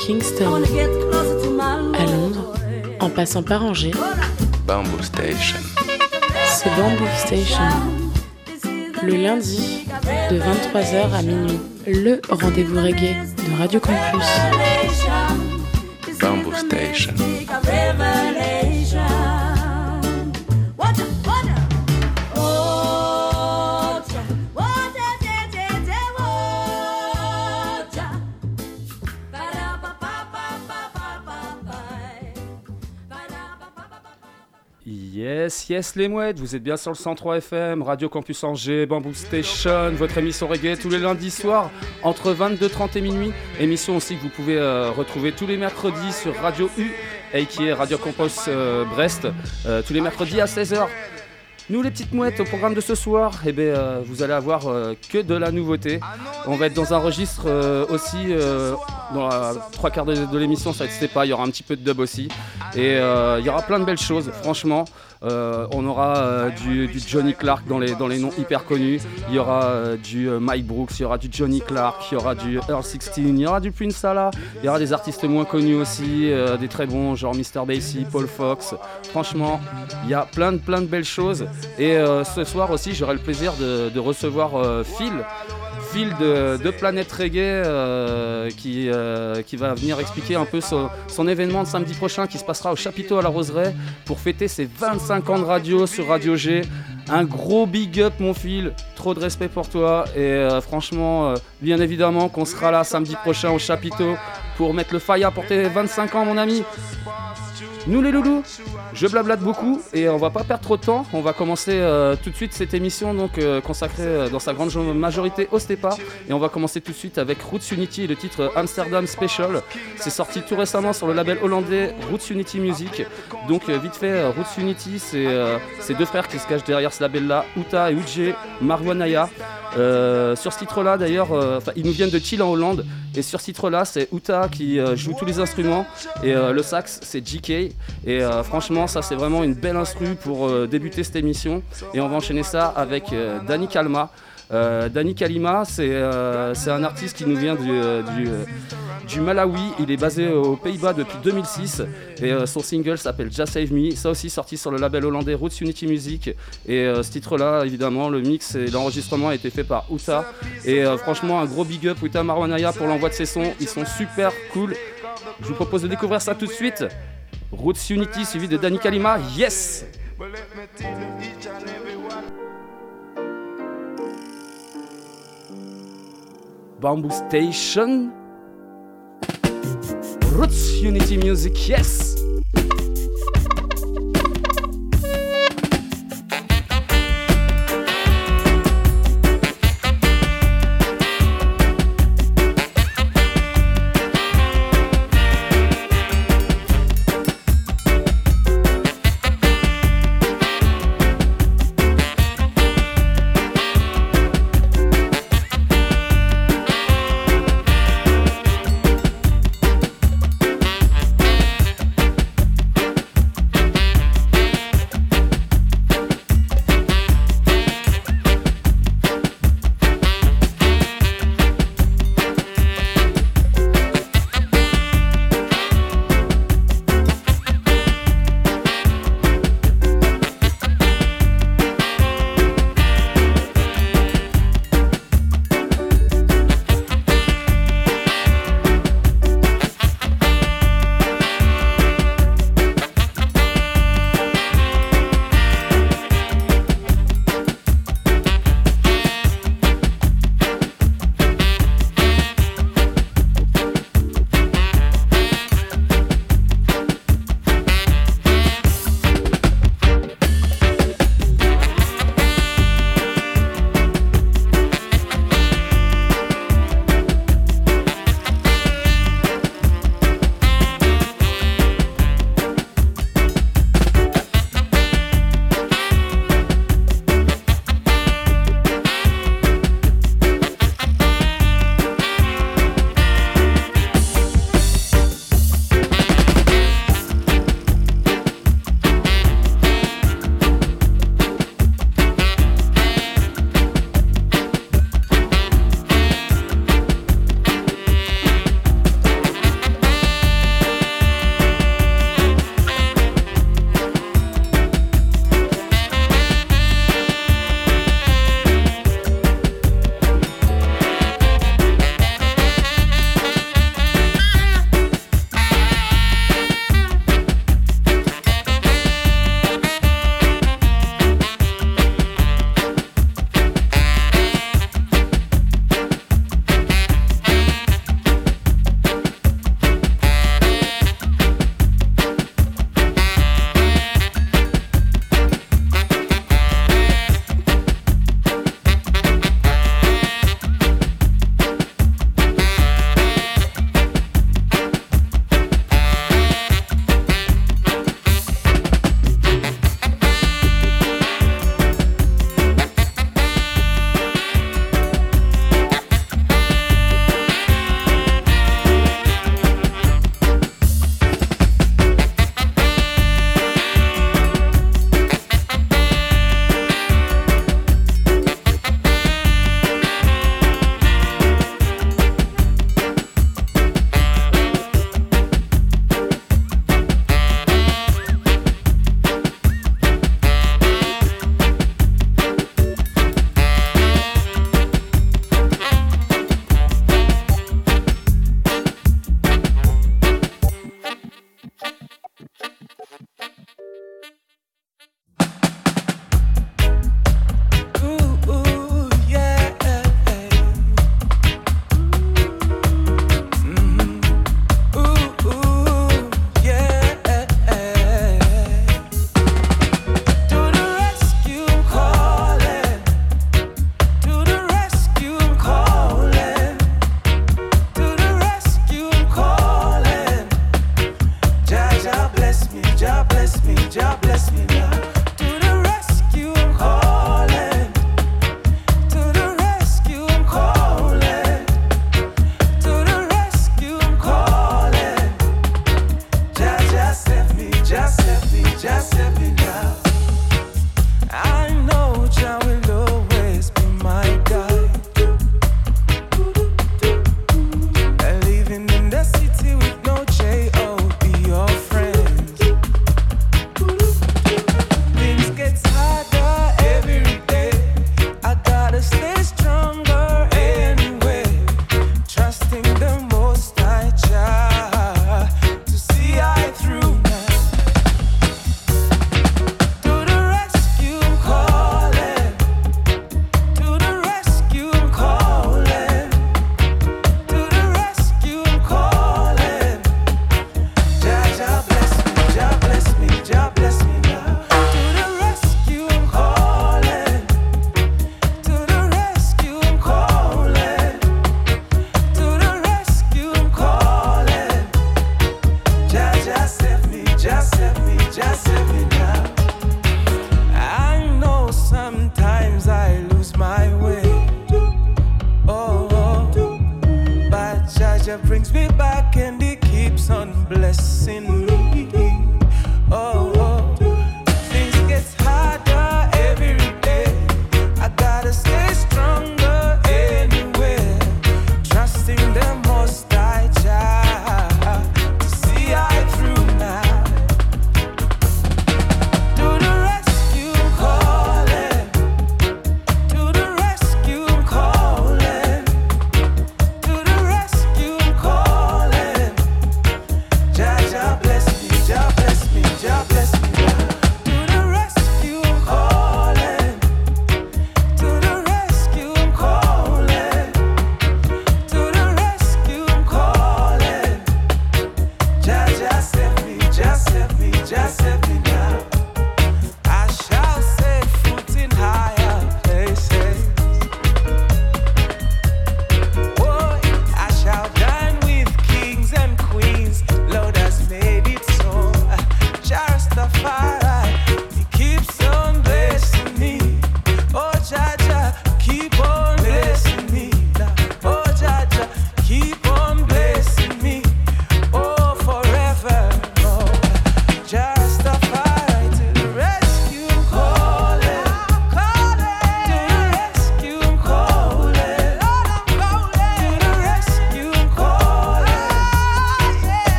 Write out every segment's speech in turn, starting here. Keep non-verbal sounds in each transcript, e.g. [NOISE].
Kingston, à Londres, en passant par Angers, Bamboo Station. c'est Bamboo Station. Le lundi, de 23h à minuit, le rendez-vous reggae de Radio Campus. Bamboo Station. Yes, yes les mouettes, vous êtes bien sur le 103 FM, Radio Campus Angers, Bamboo Station, votre émission reggae tous les lundis soirs entre 22h30 et minuit. Émission aussi que vous pouvez euh, retrouver tous les mercredis sur Radio U, aka Radio Campus euh, Brest, euh, tous les mercredis à 16h. Nous les petites mouettes au programme de ce soir, eh euh, vous allez avoir que de la nouveauté. On va être dans un registre aussi, dans la trois quarts de, l'émission, ça n'existait pas, il y aura un petit peu de dub aussi. Et il y aura plein de belles choses, franchement. Euh, on aura euh, du, Johnny Clark dans les, noms hyper connus. Il y aura euh, du Mike Brooks, il y aura du Johnny Clark, il y aura du Earl 16, il y aura du Prince Salah, il y aura des artistes moins connus aussi, des très bons, genre Mr. Basie, Paul Fox. Franchement, il y a plein de, plein de belles choses. Et ce soir aussi, j'aurai le plaisir de, recevoir Phil. Phil de, Planète Reggae euh, qui, euh, qui va venir expliquer un peu son, événement de samedi prochain qui se passera au chapiteau à la Roseraie pour fêter ses 25 ans de radio sur Radio G. Un gros big up mon Phil, trop de respect pour toi et euh, franchement, bien évidemment qu'on sera là samedi prochain au chapiteau pour mettre le fire pour tes 25 ans mon ami. Nous les loulous, je blablate beaucoup et on va pas perdre trop de temps. On va commencer euh, tout de suite cette émission donc euh, consacrée euh, dans sa grande majorité au Stepa et on va commencer tout de suite avec Roots Unity le titre Amsterdam Special. C'est sorti tout récemment sur le label hollandais Roots Unity Music. Donc vite fait, Roots Unity, c'est deux frères qui se cachent derrière ce label-là, Uta et Uche Marwanaya. Sur ce titre-là, d'ailleurs, ils nous viennent de Chile en Hollande. Et sur ce titre-là, c'est Uta qui joue tous les instruments. Et le sax, c'est JK. Et euh, franchement, ça, c'est vraiment une belle instru pour euh, débuter cette émission. Et on va enchaîner ça avec euh, Danny Kalma. Euh, Danny Kalima, c'est un artiste qui nous vient du, du, Malawi. Il est basé aux Pays-Bas depuis 2006 et son single s'appelle Just Save Me. Ça aussi sorti sur le label hollandais Roots Unity Music. Et ce titre-là, évidemment, le mix et l'enregistrement a été fait par Uta. Et franchement, un gros big up Uta Marwanaya pour l'envoi de ses sons. Ils sont super cool. Je vous propose de découvrir ça tout de suite. Roots Unity suivi de Danny Kalima. Yes! Bamboo Station. Roots Unity Music, yes!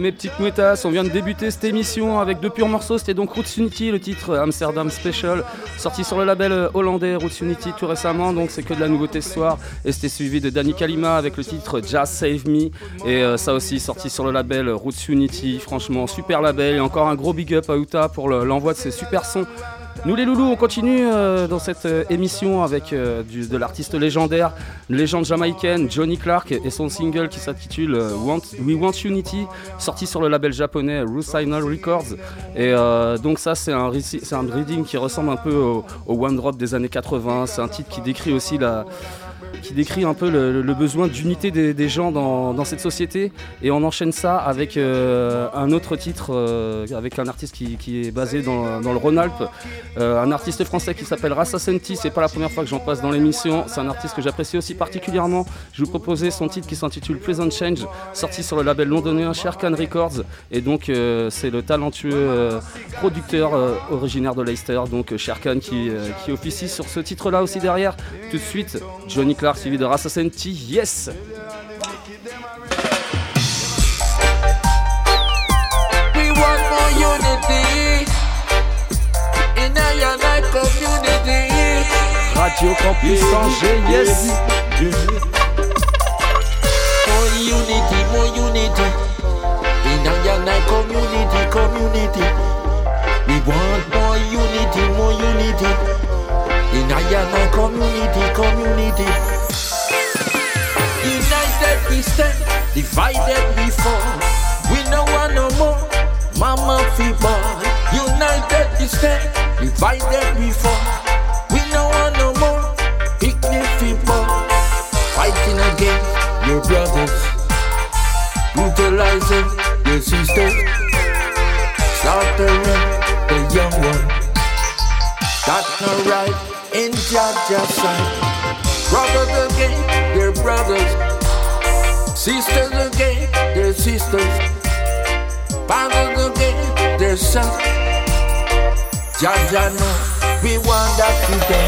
Mes petites mouettas, on vient de débuter cette émission avec deux purs morceaux, c'était donc Roots Unity, le titre Amsterdam Special, sorti sur le label hollandais Roots Unity tout récemment, donc c'est que de la nouveauté ce soir, et c'était suivi de Danny Kalima avec le titre Just Save Me, et euh, ça aussi sorti sur le label Roots Unity, franchement super label, et encore un gros big up à Utah pour l'envoi de ces super sons nous les loulous, on continue euh, dans cette euh, émission avec euh, de l'artiste légendaire, légende jamaïcaine, Johnny Clark, et son single qui s'intitule We Want Unity, sorti sur le label japonais Rusinal Records. Et donc ça, c'est un, un reading qui ressemble un peu au One Drop des années 80. C'est un titre qui décrit aussi la qui décrit un peu le, besoin d'unité des, gens dans, cette société. Et on enchaîne ça avec euh, un autre titre, euh, avec un artiste qui, est basé dans, le Rhône-Alpes, euh, un artiste français qui s'appelle Rassa Senti. C'est pas la première fois que j'en passe dans l'émission. C'est un artiste que j'apprécie aussi particulièrement. Je vous proposais son titre qui s'intitule Pleasant Change, sorti sur le label londonien Sherkan Records. Et donc c'est le talentueux producteur originaire de Leicester, donc Sherkan, qui, qui officie sur ce titre-là aussi derrière. Tout de suite, Johnny Clark suivi de Rassa Senti, yes. We want more unity. In our community. Radio Campus Angers, yes. More unity, more unity. In our community, community. We want more unity, more unity in a our community, community. United we stand, divided we fall. We no want no more. Mama ball. United we stand, divided we fall. We no want no more picnic ball. Fighting against your brothers, brutalizing your sisters, slaughtering the young one. That's not right in Jaja's sight. Brothers again, their brothers. Sisters again, their sisters. Fathers again, their sons. Jaja know we want that freedom.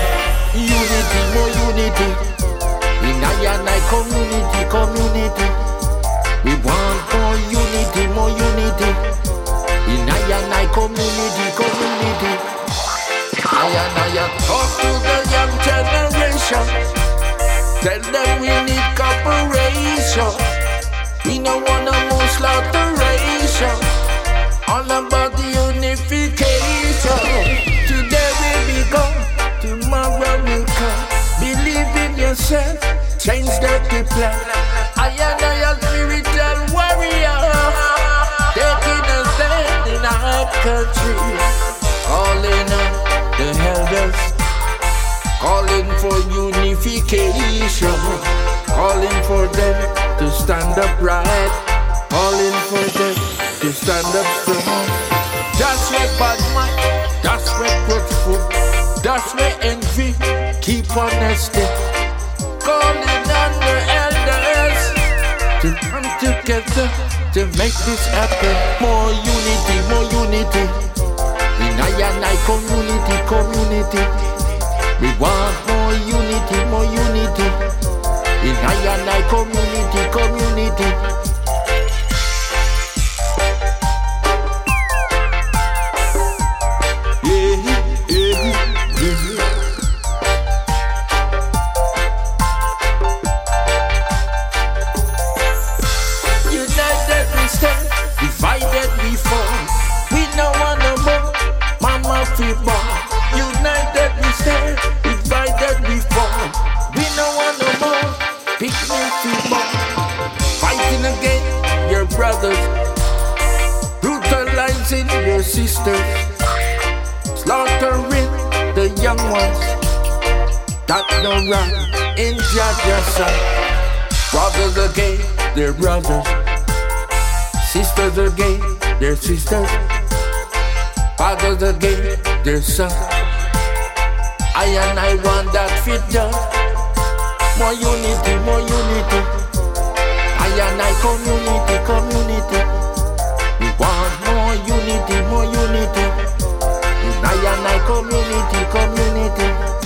Unity, more unity. In I community, community. We want more unity, more unity. In I community, community. I and I talk to the young generation. Tell them we need cooperation. We no want no more slaughteration. All about the unification. Today we be gone, tomorrow will come. Believe in yourself, change the plan. For unification, calling for them to stand up right, calling for them to stand up strong. That's where bad mind, that's where truthful, that's where envy, keep honesty, calling on the elders to come together to make this happen. More unity, more unity. In I and I community, community. We want more unity, more unity. In I and I community, community. Sisters, slaughtering the young ones. That no right in Jaja's side. Brothers are gay, they're brothers. Sisters are gay, they're sisters. Fathers are gay, they're sons. I and I want that fit. More unity, more unity. I and I community, community. Unity, more unity. I and I community, community.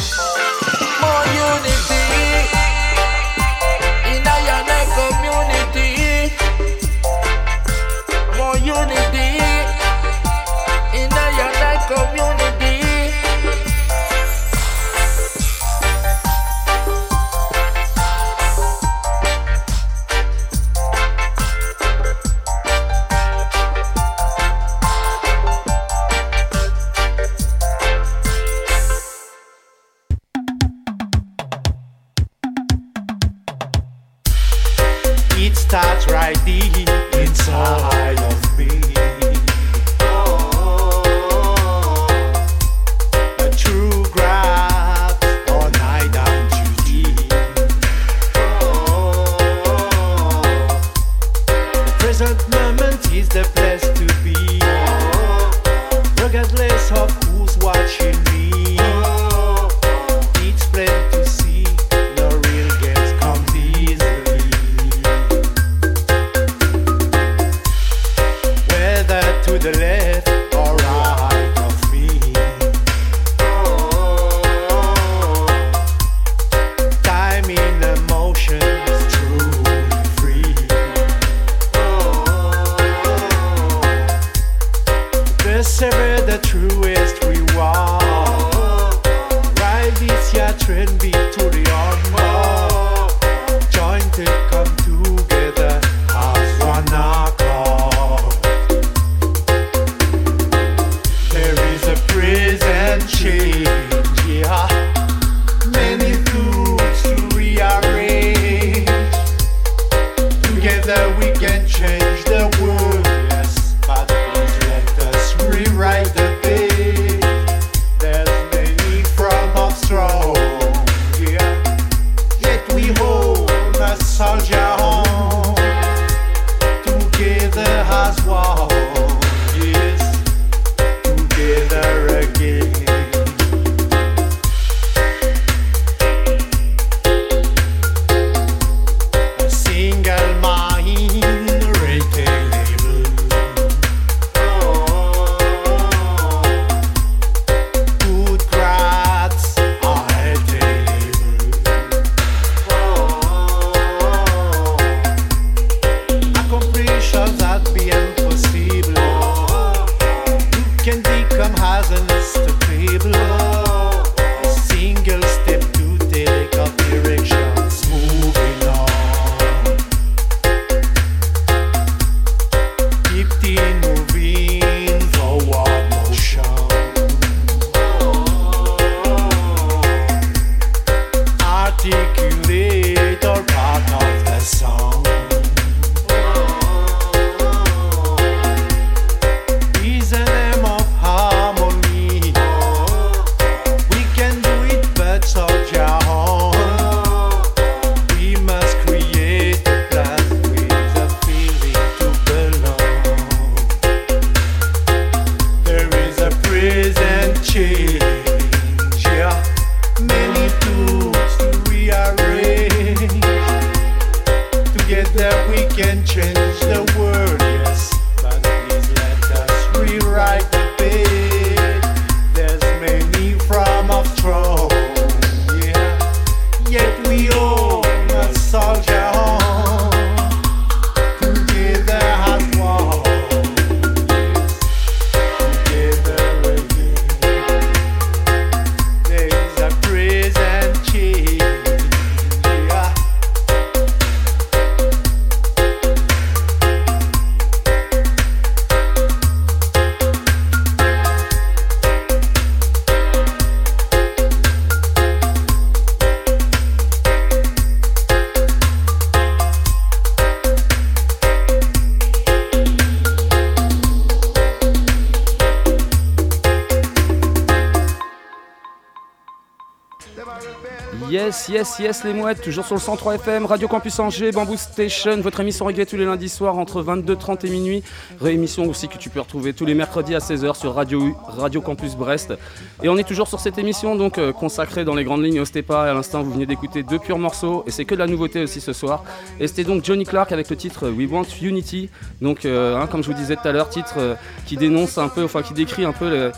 Yes, yes, les mouettes, toujours sur le 103 FM, Radio Campus Angers, Bamboo Station, votre émission régulière tous les lundis soirs entre 22h30 et minuit. Réémission aussi que tu peux retrouver tous les mercredis à 16h sur Radio, Radio Campus Brest. Et on est toujours sur cette émission donc euh, consacrée dans les grandes lignes au Stepa. Et à l'instant, vous venez d'écouter deux purs morceaux et c'est que de la nouveauté aussi ce soir. Et c'était donc Johnny Clark avec le titre We Want Unity. Donc, euh, hein, comme je vous disais tout à l'heure, titre euh, qui dénonce un peu, enfin qui décrit un peu le-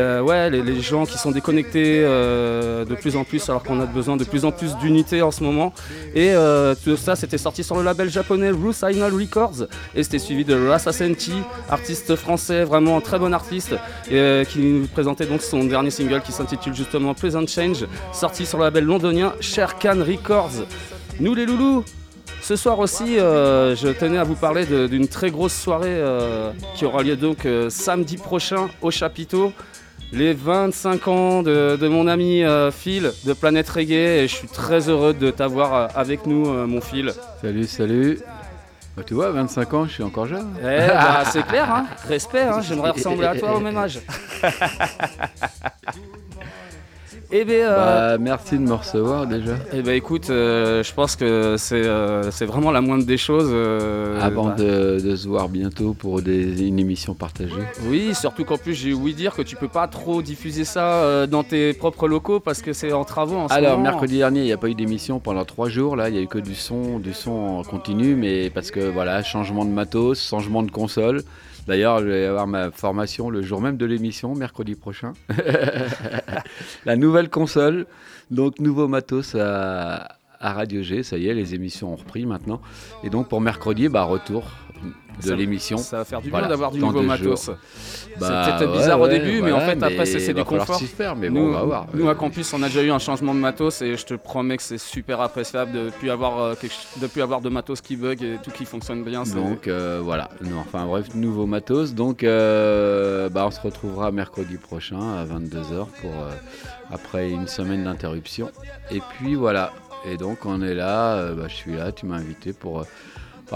ouais, les, gens qui sont déconnectés euh, de plus en plus alors qu'on a besoin de plus en plus d'unité en ce moment. Et euh, tout ça, c'était sorti sur le label japonais Ruth Signal Records et c'était suivi de Rasa Senti, artiste français, vraiment un très bon artiste, et, euh, qui nous présentait donc son dernier single qui s'intitule justement Pleasant Change, sorti sur le label londonien Sher Khan Records. Nous les loulous ce soir aussi, je tenais à vous parler d'une très grosse soirée qui aura lieu donc samedi prochain au chapiteau. Les 25 ans de, de mon ami euh, Phil de Planète Reggae et je suis très heureux de t'avoir euh, avec nous euh, mon Phil. Salut, salut. Bah, tu vois, 25 ans, je suis encore jeune. Eh bah, c'est clair, hein respect, hein, j'aimerais ressembler à toi au même âge. [LAUGHS] Eh bien, euh, Bah, merci de me recevoir déjà. eh ben, écoute, euh, je pense que c'est euh, c'est vraiment la moindre des choses. euh, Avant bah, de, de se voir bientôt pour des- une émission partagée. Oui, surtout qu'en plus j'ai ouï dire que tu peux pas trop diffuser ça euh, dans tes propres locaux parce que c'est en travaux en ce Alors, moment. mercredi dernier, il n'y a pas eu d'émission pendant trois jours. Là, il n'y a eu que du son, du son en continu, mais parce que voilà, changement de matos, changement de console. D'ailleurs, je vais avoir ma formation le jour même de l'émission, mercredi prochain. [LAUGHS] La nouvelle console, donc nouveau matos à, Radio G. Ça y est, les émissions ont repris maintenant. Et donc pour mercredi, bah retour de l'émission. Ça va faire du Voilà, bien d'avoir du nouveau matos. Bah, peut-être ouais, bizarre au début, mais en fait, après, c'est- du confort. faire, mais nous, on va voir. nous, à Campus, on a déjà eu un changement de matos et je te promets que c'est super appréciable de plus avoir, euh, quelque de plus avoir de matos qui bug et tout qui fonctionne bien. Donc euh, voilà, non, enfin bref, nouveau matos. Donc euh, bah, on se retrouvera mercredi prochain à 22h pour après une semaine d'interruption. Et puis voilà, et donc on est là, bah, je suis là, tu m'as invité pour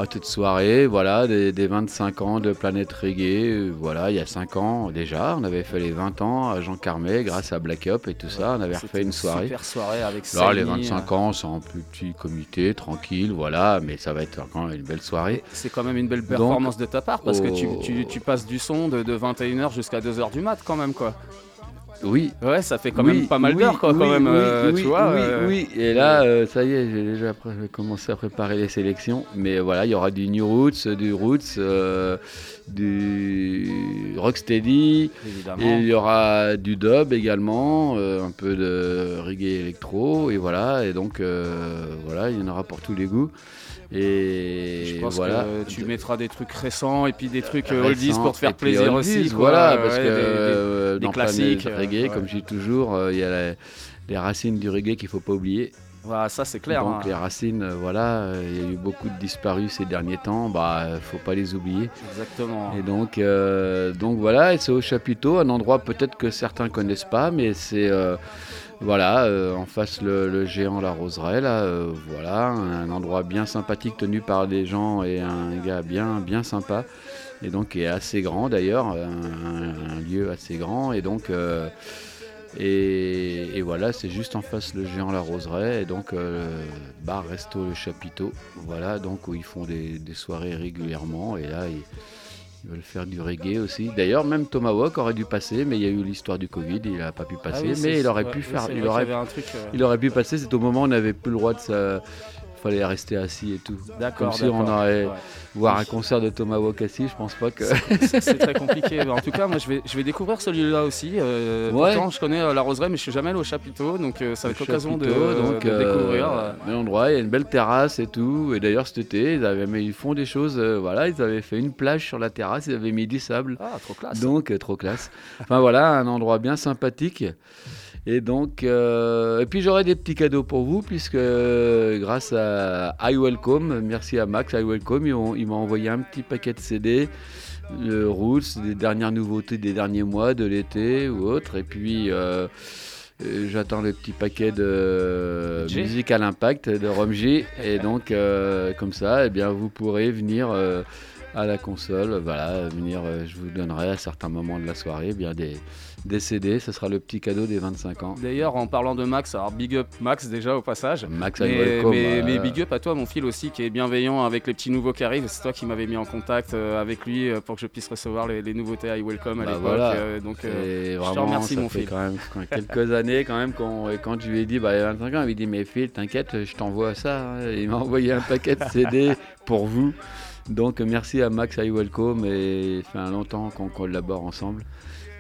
euh, cette soirée, voilà, des, des 25 ans de Planète Reggae. euh, voilà, il y a 5 ans déjà, on avait fait les 20 ans à Jean Carmet grâce à Black Up et tout ça, on avait refait une soirée. Super soirée avec Alors les Sally, 25 ans, c'est en plus petit comité, tranquille, voilà, mais ça va être quand même une belle soirée. C'est quand même une belle performance de ta part parce que tu, tu passes du son de, de 21h jusqu'à 2h du mat quand même quoi. Oui, Ouais, ça fait quand Oui, même pas mal oui, d'heures quoi, quand oui, même, oui, euh, tu vois. Oui, euh, oui. Et là, euh, ça y est, j'ai déjà commencé à préparer les sélections. Mais voilà, il y aura du New Roots, du Roots, du Rocksteady. Et il y aura du dub également, un peu de reggae électro. Et voilà, et donc voilà, il y en aura pour tous les goûts. Et Je pense voilà. que tu mettras des trucs récents et puis des trucs euh, oldies pour te faire plaisir oldies, aussi. quoi. Voilà, Ouais, parce des- que des- euh, des classiques, Planète euh, reggae, ouais. comme je dis toujours, il y a la- les racines du reggae qu'il faut pas oublier. Voilà, ça c'est clair. Donc hein. les racines, voilà, il y a eu beaucoup de disparus ces derniers temps, bah faut pas les oublier. Exactement. Et donc, euh, donc voilà, et c'est au chapiteau, un endroit peut-être que certains connaissent pas, mais c'est euh, voilà, euh, en face le, géant La Roseraie, là, euh, voilà, un endroit bien sympathique tenu par des gens et un gars bien bien sympa, et donc est assez grand d'ailleurs, un, lieu assez grand, et donc euh, et, voilà, c'est juste en face le géant La Roseraie, et donc bar resto le chapiteau, voilà, donc où ils font des, soirées régulièrement, et là ils veulent faire du reggae aussi. D'ailleurs, même Tomahawk aurait dû passer, mais il y a eu l'histoire du Covid, il n'a pas pu Ah passer, oui, mais il aurait pu faire, il aurait, euh, il aurait pu passer. C'est au moment où on n'avait plus le droit de ça. Fallait rester assis et tout. D'accord. Comme si on ouais. voir un concert de Tomahawk assis. Je pense pas que. C'est très compliqué. En tout cas, moi, je vais, je vais découvrir celui-là aussi. Euh, Ouais. Pourtant, je connais euh, la roseraie, mais je suis jamais allé au chapiteau, donc euh, ça va être l'occasion de, donc, de euh, découvrir. bel endroit, il y a une belle terrasse et tout. Et d'ailleurs, cet été, ils, avaient, mais ils font des choses. voilà, ils avaient fait une plage sur la terrasse, ils avaient mis du sable. Ah, trop classe. Donc, trop classe. Enfin voilà, un endroit bien sympathique. Et donc, euh, et puis j'aurai des petits cadeaux pour vous, puisque euh, grâce à iWelcome, merci à Max, iWelcome, ils ont- il m'a envoyé un petit paquet de CD, le Roots, des dernières nouveautés des derniers mois, de l'été ou autre. Et puis, euh, j'attends le petit paquet de J. musique à l'impact de Romji. Et donc, euh, comme ça, eh bien, vous pourrez venir. euh, à la console. Voilà, venir, euh, je vous donnerai à certains moments de la soirée eh bien des, CD. Ce sera le petit cadeau des 25 ans. D'ailleurs, en parlant de Max, alors big up Max déjà au passage. Max Mais, mais- euh, mais big up à toi, mon fil aussi, qui est bienveillant avec les petits nouveaux qui arrivent. C'est toi qui m'avais mis en contact euh, avec lui euh, pour que je puisse recevoir les, les nouveautés I Welcome à Bah l'époque. voilà. donc, euh, Et te remercie, ça mon Phil. quand même quelques années quand même quand, quand je lui ai dit bah il y a 25 ans, il m'a dit mais Phil t'inquiète, je t'envoie ça. hein. Il m'a envoyé un paquet de [LAUGHS] CD pour vous. Donc merci à Max I Welcome et ça fait un longtemps qu'on collabore ensemble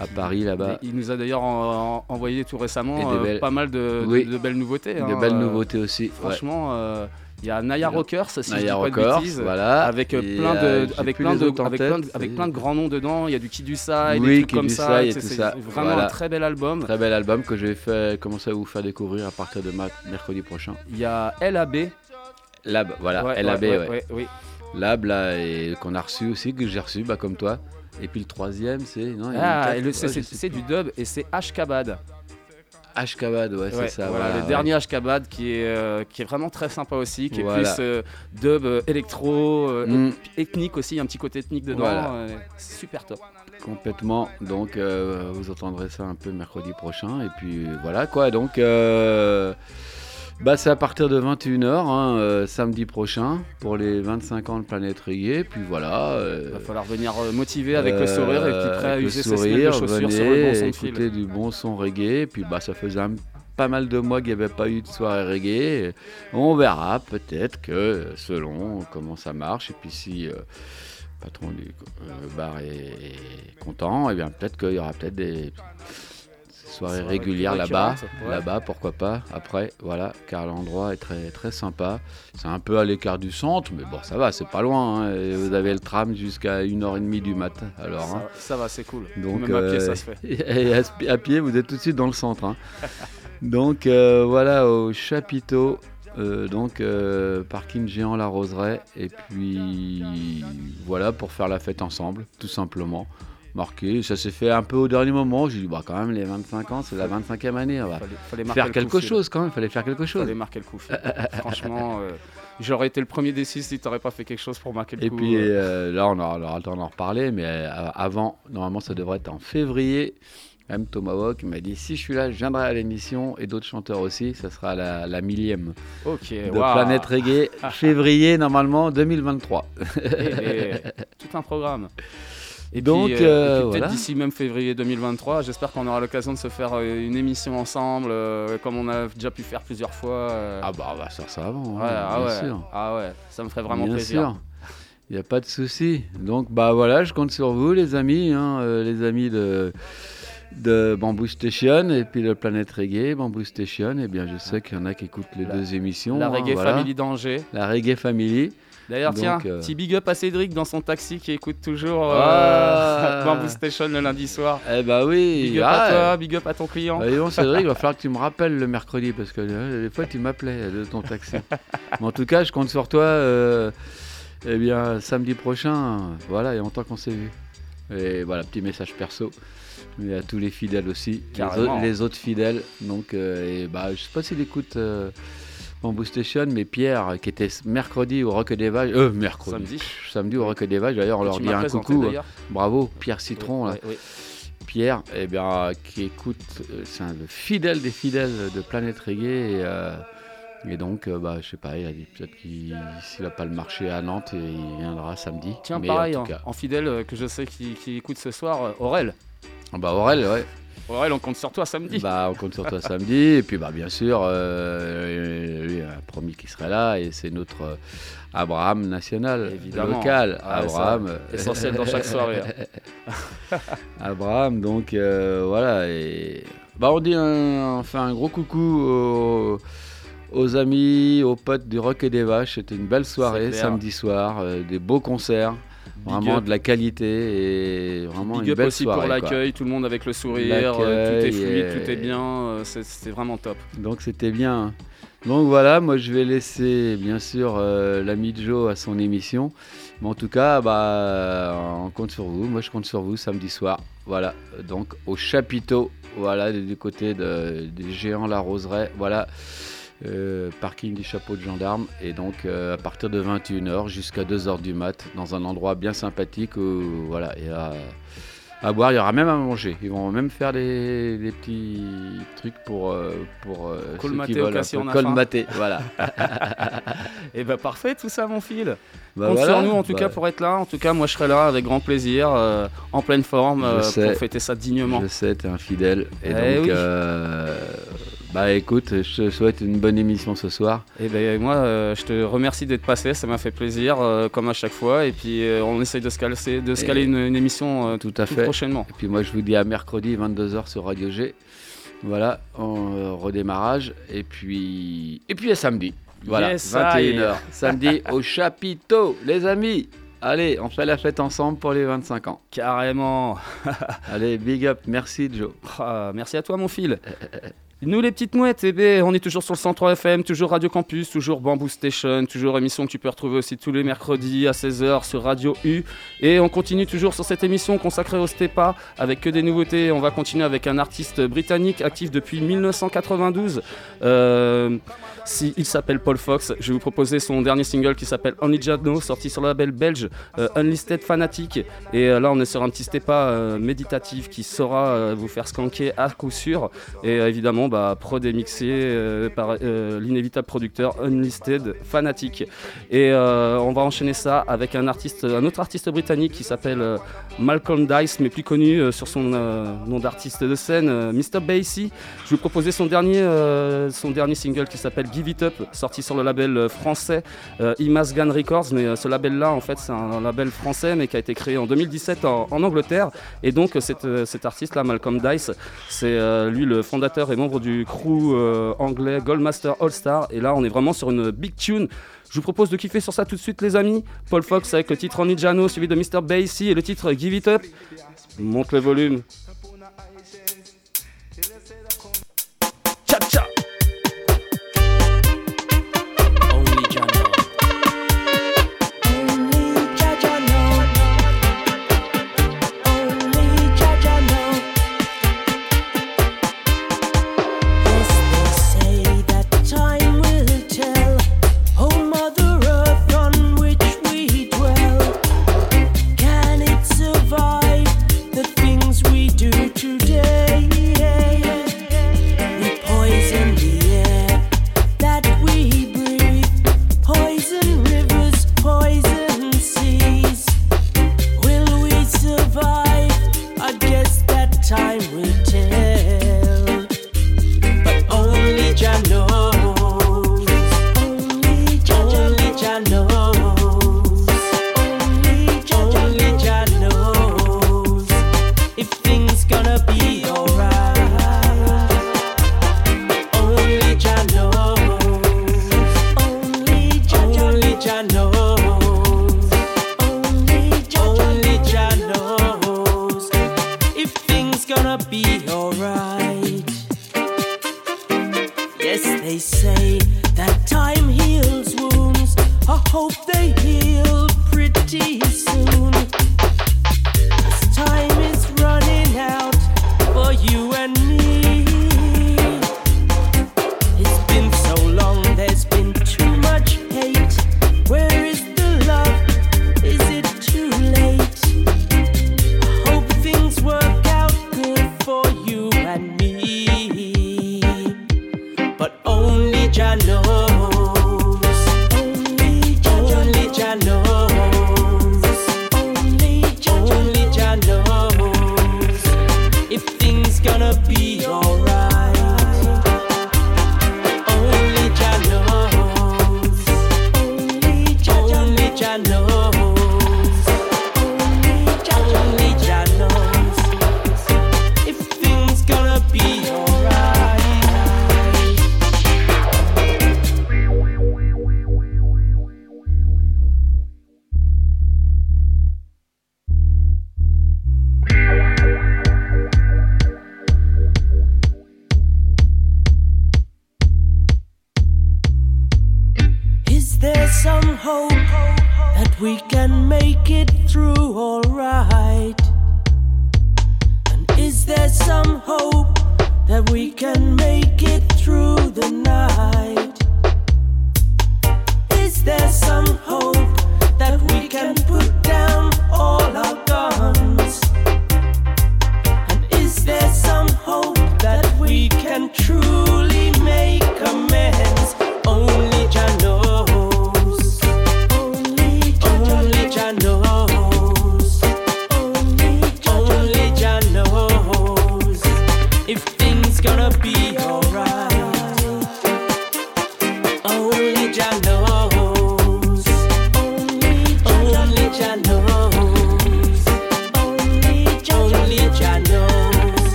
à Paris là-bas. il nous a d'ailleurs en- en- envoyé tout récemment Et euh, belles- pas mal de, de- Oui. de belles nouveautés. De hein, belles euh, nouveautés aussi. ouais. Franchement, euh, il y a Naya Rockers, si je dis Naya pas de Rockers, bêtises. voilà. Avec euh, Et, plein de, avec plein de, avec tête, plein de, avec plein de grands noms dedans. Il y a du Kidusai, Oui, des trucs comme ça. et C'est tout ça. vraiment Voilà. un très bel album. Très bel album que je vais faire, commencer à vous faire découvrir à partir de mercredi prochain. Il y a LAB. Lab, voilà, Ouais, LAB, ouais, ouais. ouais, ouais, oui. Lab, là, et qu'on a reçu aussi, que j'ai reçu, bah, comme toi. Et puis le troisième, c'est. Ah, c'est c'est- c'est du dub et c'est Ashkabad. Ashkabad, ouais, c'est Ouais, ça. voilà, le ouais. dernier Ashkabad qui est, euh, qui est vraiment très sympa aussi, qui est plus euh, dub euh, électro, euh, Mm, ethnique aussi, il y a un petit côté ethnique dedans. Voilà. c'est super top. complètement. Donc, vous entendrez ça un peu mercredi prochain. Et puis, voilà, quoi. Donc, bah, c'est à partir de 21h, hein, euh, samedi prochain, pour les 25 ans de Planète Reggae. Puis voilà. euh, Il va falloir venir euh, motiver avec le sourire et puis prêt à user ses sourire, de chaussures sur venez le bon son de fil. écouter du bon son reggae. Puis bah, ça faisait un- pas mal de mois qu'il n'y avait pas eu de soirée reggae. On verra peut-être que selon comment ça marche et puis si euh, le patron du euh, bar est, est content, et bien peut-être qu'il y aura peut-être des Soirées régulières là-bas, ouais. là-bas pourquoi pas. Après voilà, car l'endroit est très très sympa. C'est un peu à l'écart du centre, mais bon ça va, c'est pas loin. hein. Et vous avez le tram jusqu'à 1h30 du matin. Alors. hein. Ça, va, c'est cool. Donc, Même à pied, euh, ça se fait. [LAUGHS] Et à, pied, vous êtes tout de suite dans le centre. hein. [LAUGHS] donc euh, voilà, au chapiteau, euh, donc euh, parking géant La Roseraie. Et puis voilà, pour faire la fête ensemble, tout simplement. Marqué, ça s'est fait un peu au dernier moment. J'ai dit, bah quand même, les 25 ans, c'est la 25e année. On va Fallait, faire le quelque chose quand même, fallait faire quelque chose. Fallait marquer le coup. [LAUGHS] Franchement, euh, j'aurais été le premier des six si t'aurais pas fait quelque chose pour marquer le Et coup. puis euh. euh, là, on aura, on aura le temps d'en reparler, mais euh, avant, normalement, ça devrait être en février. Même Tomahawk m'a dit si je suis là, je viendrai à l'émission et d'autres chanteurs aussi. Ça sera la, la millième Ok, de. Planète Reggae, [LAUGHS] février normalement 2023. Et- et- tout un programme. Et Donc, puis, euh, euh, et puis voilà. peut-être d'ici même février 2023, j'espère qu'on aura l'occasion de se faire euh, une émission ensemble, euh, comme on a déjà pu faire plusieurs fois. euh. Ah bah on va faire ça avant, ouais, hein, ah bien ouais, sûr. ah ouais, ça me ferait vraiment bien plaisir. sûr. Il n'y a pas de souci. Donc bah voilà, je compte sur vous les amis, hein, les amis de de Bamboo Station et puis le Planète Reggae, Bamboo Station. Et bien je sais qu'il y en a qui écoutent les La- deux émissions. La hein, Reggae voilà. Family d'Angers. La Reggae Family. D'ailleurs, tiens, euh, petit big up à Cédric dans son taxi qui écoute toujours euh, Ah. [LAUGHS] Bamboo Station le lundi soir. Eh bah oui. Big up ah, à toi, big up à ton client. Bah, donc, Cédric, il [LAUGHS] va falloir que tu me rappelles le mercredi parce que euh, des fois tu m'appelais de ton taxi. [LAUGHS] Mais en tout cas, je compte sur toi. euh, eh bien, samedi prochain, voilà, il y a longtemps qu'on s'est vu. Et voilà, petit message perso. Mais à tous les fidèles aussi, les, autres- les autres fidèles. Donc, et bah, je sais pas s'il écoute Bamboo Station, mais Pierre, qui était mercredi au Rock des Vaches, euh, mercredi, Samedi. Pff, samedi au Rock des Vaches. D'ailleurs, on leur dit un coucou. d'ailleurs. Bravo, Pierre Citron. là. Pierre, eh bien, qui écoute, euh, c'est un le fidèle des fidèles de Planète Reggae. Et, euh, et donc, euh, bah, je sais pas, il a dit peut-être qu'il s'il n'a pas le marché à Nantes, il viendra samedi. Tiens, Mais pareil, en en, fidèle euh, que je sais qui, qui écoute ce soir, euh, Aurel. Ah bah Aurel, ouais. Aurel, on compte sur toi samedi. Bah, on compte sur toi samedi. Et puis, bah, bien sûr, euh, lui a promis qu'il serait là. Et c'est notre euh, Abraham national, Évidemment. local. Ah, Abraham. euh, essentiel dans chaque soirée. hein. [LAUGHS] Abraham, donc euh, voilà. Et bah, on dit un, on fait un gros coucou aux, aux amis, aux potes du Rock et des Vaches. C'était une belle soirée samedi soir, euh, des beaux concerts, vraiment up. de la qualité et vraiment Big une up belle aussi soirée. pour l'accueil, tout le monde avec le sourire, euh, tout est fluide, et- tout est bien, euh, c'était vraiment top. Donc c'était bien. Donc voilà, moi je vais laisser bien sûr euh, l'ami Joe à son émission. Mais en tout cas, bah, on compte sur vous. Moi je compte sur vous samedi soir. Voilà, donc au chapiteau, voilà, du côté de- des géants La Roseraie. Voilà. Euh, parking du chapeau de gendarme. Et donc, euh, à partir de 21h jusqu'à 2h du mat, dans un endroit bien sympathique où, voilà, il y a à boire, il y aura même à manger. Ils vont même faire des, des petits trucs pour, euh, pour ceux Colmater qui au veulent cas un si peu on a faim. colmater, voilà. [LAUGHS] Et bah parfait tout ça mon fil. Bah Compte voilà, sur nous en tout bah, cas pour être là. En tout cas moi je serai là avec grand plaisir, euh, en pleine forme, euh, pour fêter ça dignement. Je sais, t'es un fidèle. Et Eh donc, oui. Bah écoute, je te souhaite une bonne émission ce soir. Et ben moi euh, je te remercie d'être passé, ça m'a fait plaisir euh, comme à chaque fois. Et puis euh, on essaye de se caler, de se Et- caler une, une émission Tout à tout fait. prochainement. Et puis moi, je vous dis à mercredi 22h sur Radio G. Voilà, en redémarrage. Et puis, et puis à samedi. Voilà, Yes, ça y est. 21h. Samedi au [LAUGHS] chapiteau, les amis. Allez, on fait la fête ensemble pour les 25 ans. Carrément. [LAUGHS] Allez, big up, merci Joe. Ah, merci à toi mon fil. [LAUGHS] Nous les petites mouettes, eh ben, on est toujours sur le 103 FM, toujours Radio Campus, toujours Bamboo Station, toujours émission que tu peux retrouver aussi tous les mercredis à 16h sur Radio U. Et on continue toujours sur cette émission consacrée au Stepa avec que des nouveautés. On va continuer avec un artiste britannique actif depuis 1992. Euh, si, il s'appelle Paul Fox. Je vais vous proposer son dernier single qui s'appelle Only Jadno, sorti sur le label belge euh, Unlisted Fanatic. Et euh, là, on est sur un petit Stepa euh, méditatif qui saura euh, vous faire skanker à coup sûr. Et évidemment, bah, prod mixé par l'inévitable producteur Unlisted Fanatic. Et on va enchaîner ça avec un artiste, un autre artiste britannique qui s'appelle Malcolm Dice, mais plus connu sur son nom d'artiste de scène, Mr. Basie. Je vais vous proposer son dernier, son dernier single qui s'appelle Give It Up, sorti sur le label euh, français euh, Imas Gun Records. Mais euh, ce label-là, en fait, c'est un label français, mais qui a été créé en 2017 en, Angleterre. Et donc, euh, cet, artiste-là, Malcolm Dice, c'est lui le fondateur et membre du crew anglais Goldmaster All Star. Et là, on est vraiment sur une big tune. Je vous propose de kiffer sur ça tout de suite, les amis. Paul Fox avec le titre Only Jano, suivi de Mr. Basie et le titre Give It Up. Monte le volume.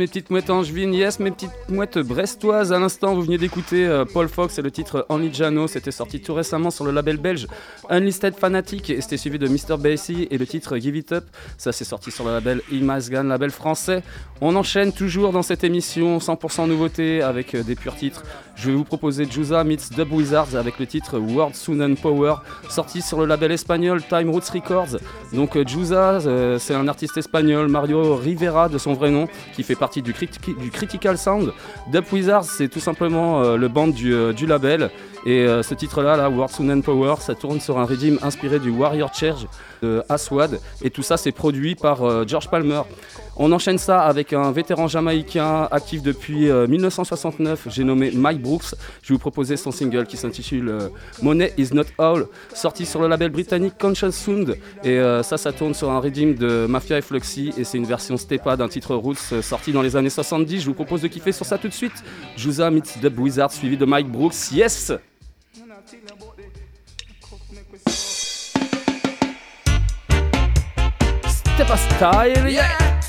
Mes petites mouettes angevines, yes, mes petites mouettes brestoises. À l'instant, vous veniez d'écouter euh, Paul Fox et le titre Only Jano. C'était sorti tout récemment sur le label belge Unlisted Fanatic et c'était suivi de Mr. Bassy et le titre Give It Up. Ça, c'est sorti sur le label Imasgan, label français. On enchaîne toujours dans cette émission 100% nouveauté avec euh, des purs titres. Je vais vous proposer Juza meets Dub Wizards avec le titre World Soon and Power, sorti sur le label espagnol Time Roots Records. Donc euh, Juza, euh, c'est un artiste espagnol, Mario Rivera de son vrai nom, qui fait partie du, Critical Sound. Dub Wizards, c'est tout simplement euh, le band du, label. Et ce titre-là, World Soon and Power, ça tourne sur un rhythm inspiré du Warrior Charge de Aswad. Et tout ça, c'est produit par George Palmer. On enchaîne ça avec un vétéran jamaïcain actif depuis euh, 1969, j'ai nommé Mike Brooks. Je vais vous proposer son single qui s'intitule euh, Money is Not All, sorti sur le label britannique Conscious Sound. Et euh, ça, ça tourne sur un redeem de Mafia et Fluxy, et c'est une version stepa d'un titre roots sorti dans les années 70. Je vous propose de kiffer sur ça tout de suite. Juza meets Dub Wizard suivi de Mike Brooks. Yes! Step style, yeah.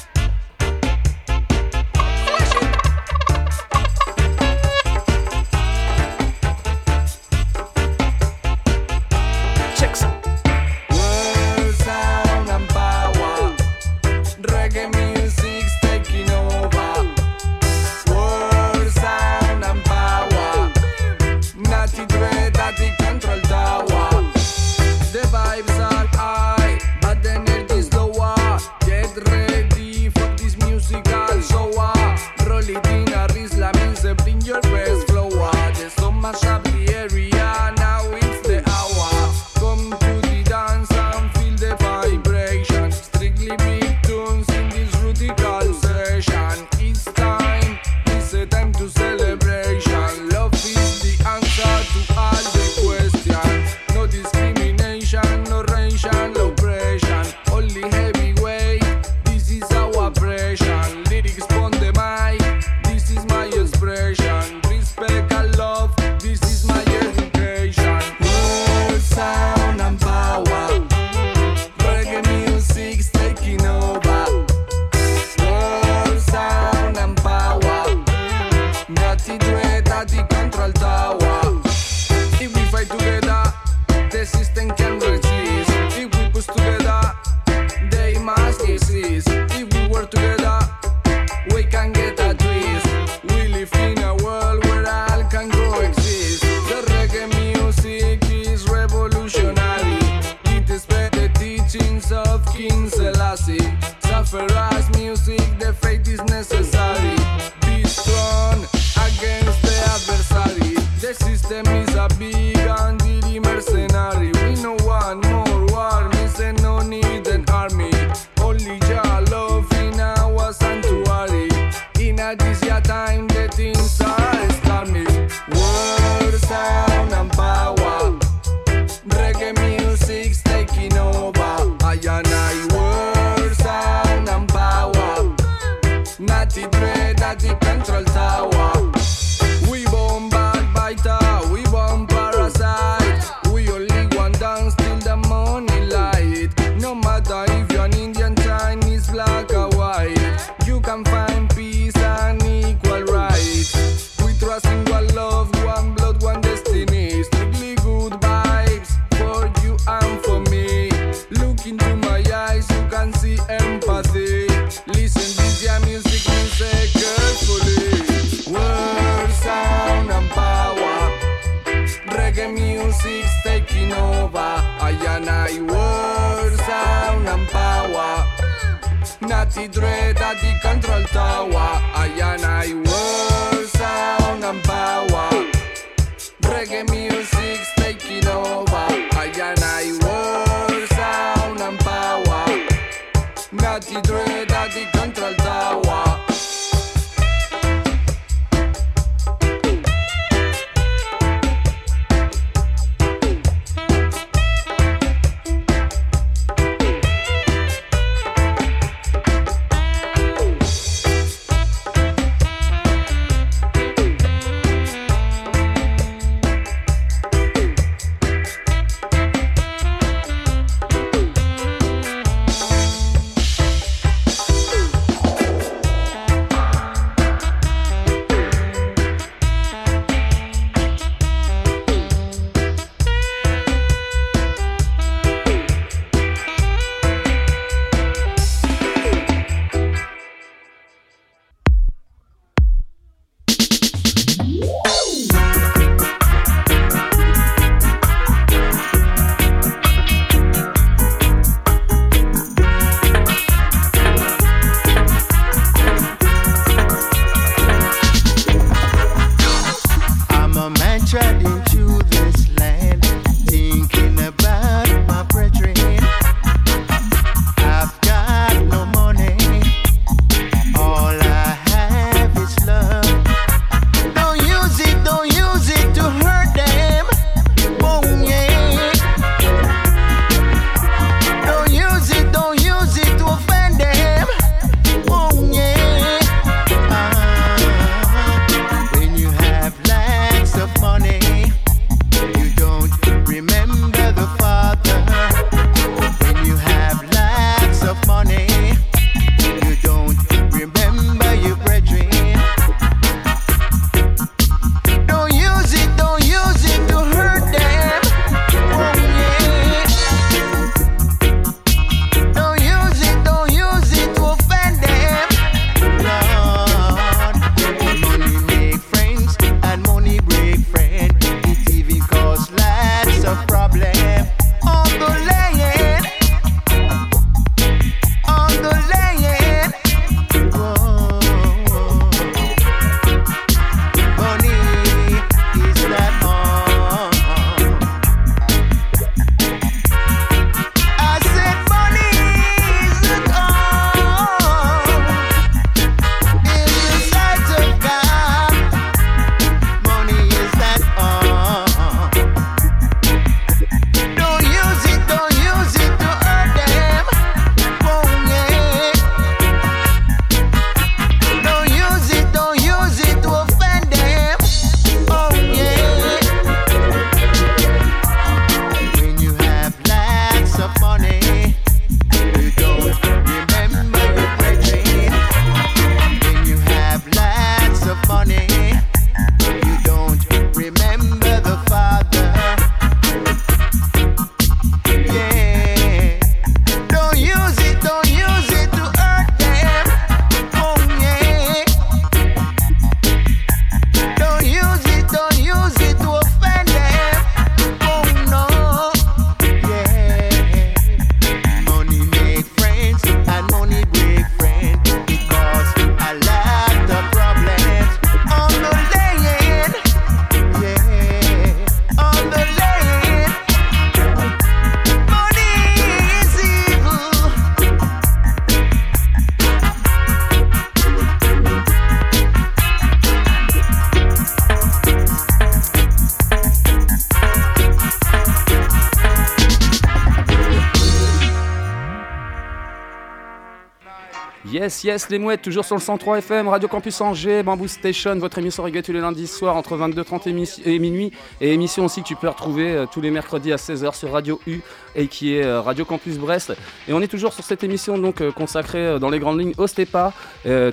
Yes, yes, les mouettes, toujours sur le 103 FM, Radio Campus Angers, Bamboo Station, votre émission reggae tous les lundis soirs entre 22h30 et, mi- et minuit. Et émission aussi que tu peux retrouver euh, tous les mercredis à 16h sur Radio U et qui est euh, Radio Campus Brest. Et on est toujours sur cette émission donc euh, consacrée dans les grandes lignes au Stepa.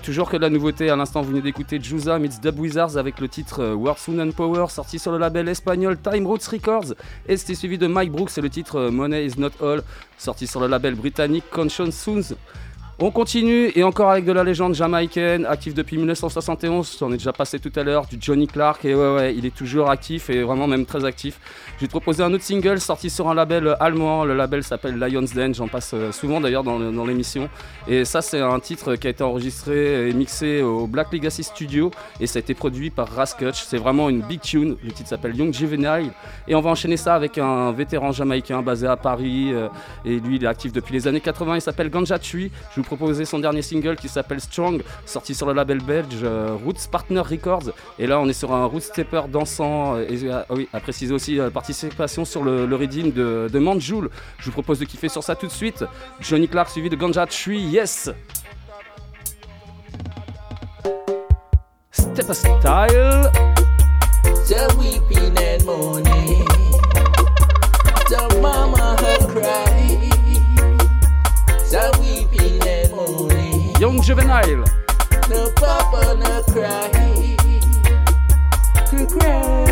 Toujours que de la nouveauté, à l'instant vous venez d'écouter Juza meets Dub Wizards avec le titre World Soon and Power sorti sur le label espagnol Time Roots Records. Et c'était suivi de Mike Brooks et le titre Money is not all sorti sur le label britannique Conscience Soons. On continue et encore avec de la légende jamaïcaine, actif depuis 1971, on est déjà passé tout à l'heure, du Johnny Clark, et ouais, ouais, il est toujours actif et vraiment même très actif. Je vais te proposer un autre single sorti sur un label allemand, le label s'appelle Lions Den, j'en passe euh, souvent d'ailleurs dans, l'émission. Et ça, c'est un titre qui a été enregistré et mixé au Black Legacy Studio et ça a été produit par Raskutch. C'est vraiment une big tune, le titre s'appelle Young Juvenile. Et on va enchaîner ça avec un vétéran jamaïcain basé à Paris, euh, et lui, il est actif depuis les années 80. Il s'appelle Ganja Tui. Proposer son dernier single qui s'appelle Strong, sorti sur le label belge euh, Roots Partner Records. Et là, on est sur un Roots Stepper dansant. euh, Et ah oui, à préciser aussi euh, participation sur le, le de, de. Je vous propose de kiffer sur ça tout de suite. Johnny Clark suivi de Ganja Tui. Yes! Step Style. The. Young Juvenile. No papa no cry. Cry.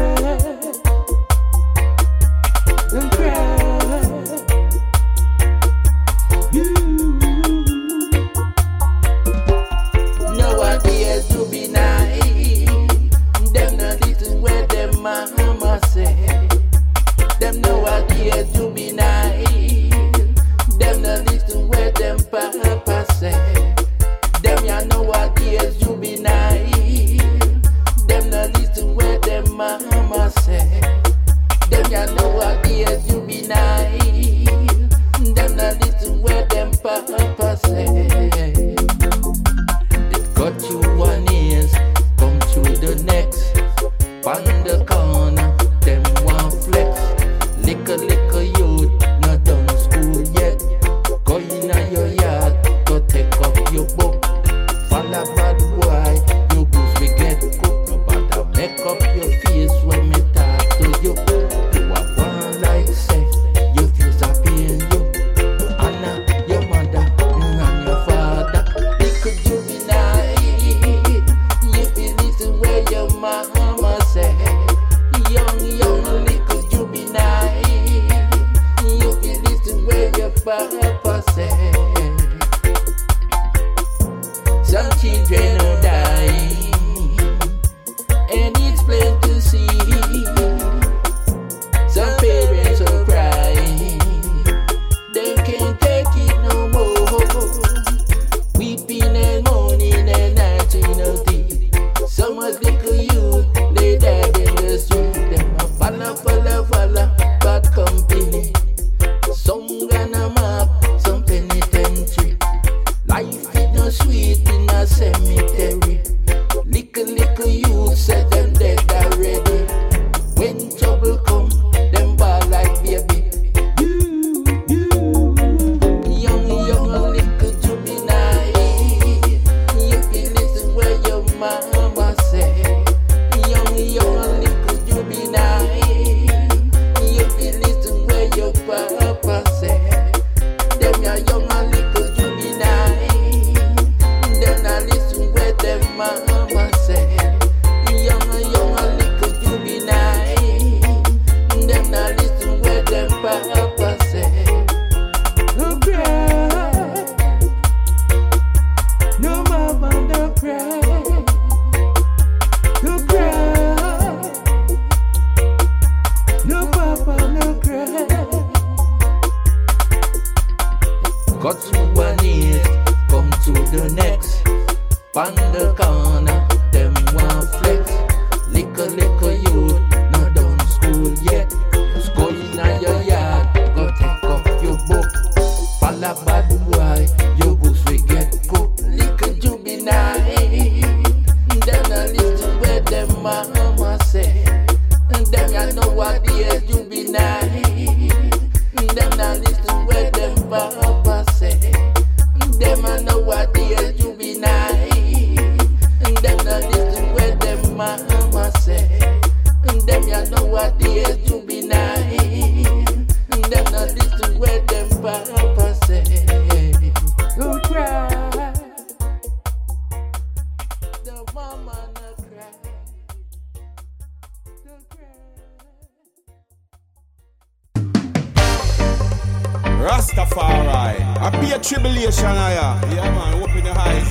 Up your face when me talk to you.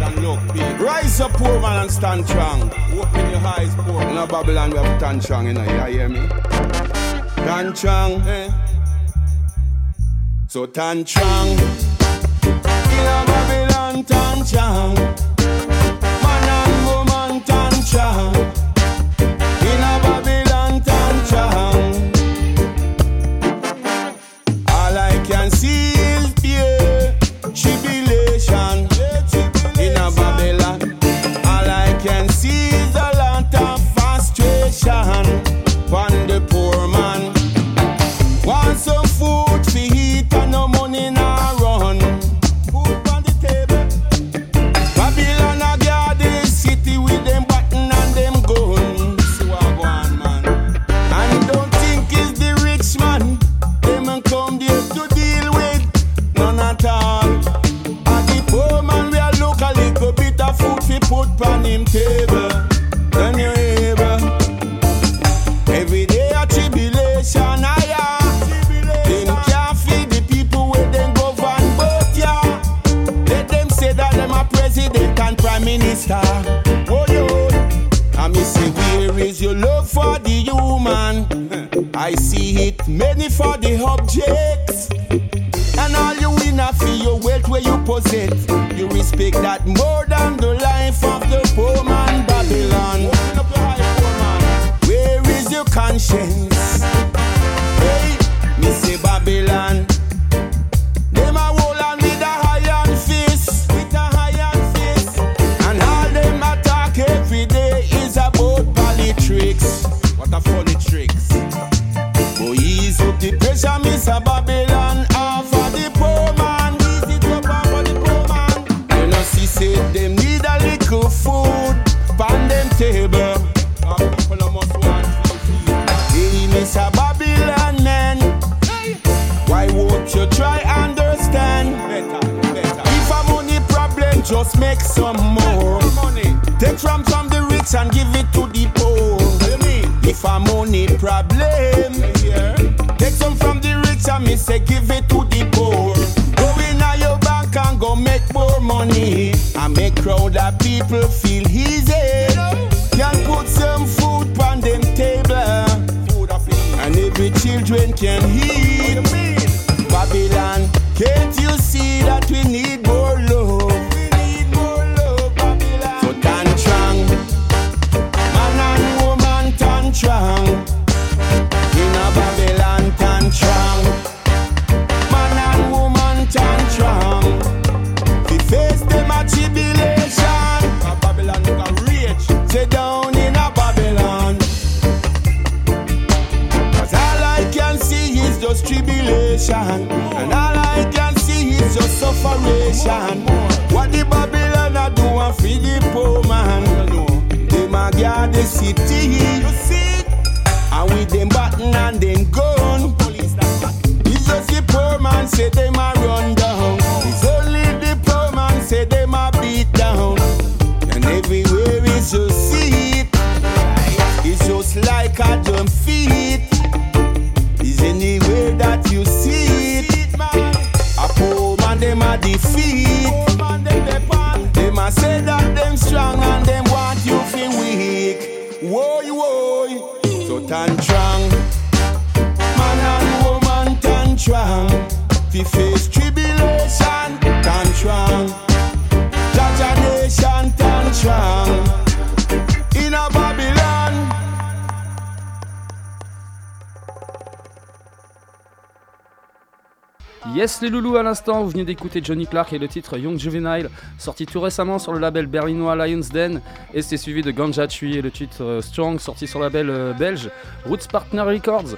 and look big. Rise up, poor man, and stand strong. Open your eyes, poor man. In Babylon, we have stand strong, you know, you hear me? Stand strong. Eh? So stand strong. In Babylon, stand strong. Man and woman, stand strong. Les loulous à l'instant, vous venez d'écouter Johnny Clark et le titre Young Juvenile, sorti tout récemment sur le label berlinois Lions Den, et c'est suivi de Ganja Chui et le titre euh, Strong, sorti sur le label euh, belge Roots Partner Records.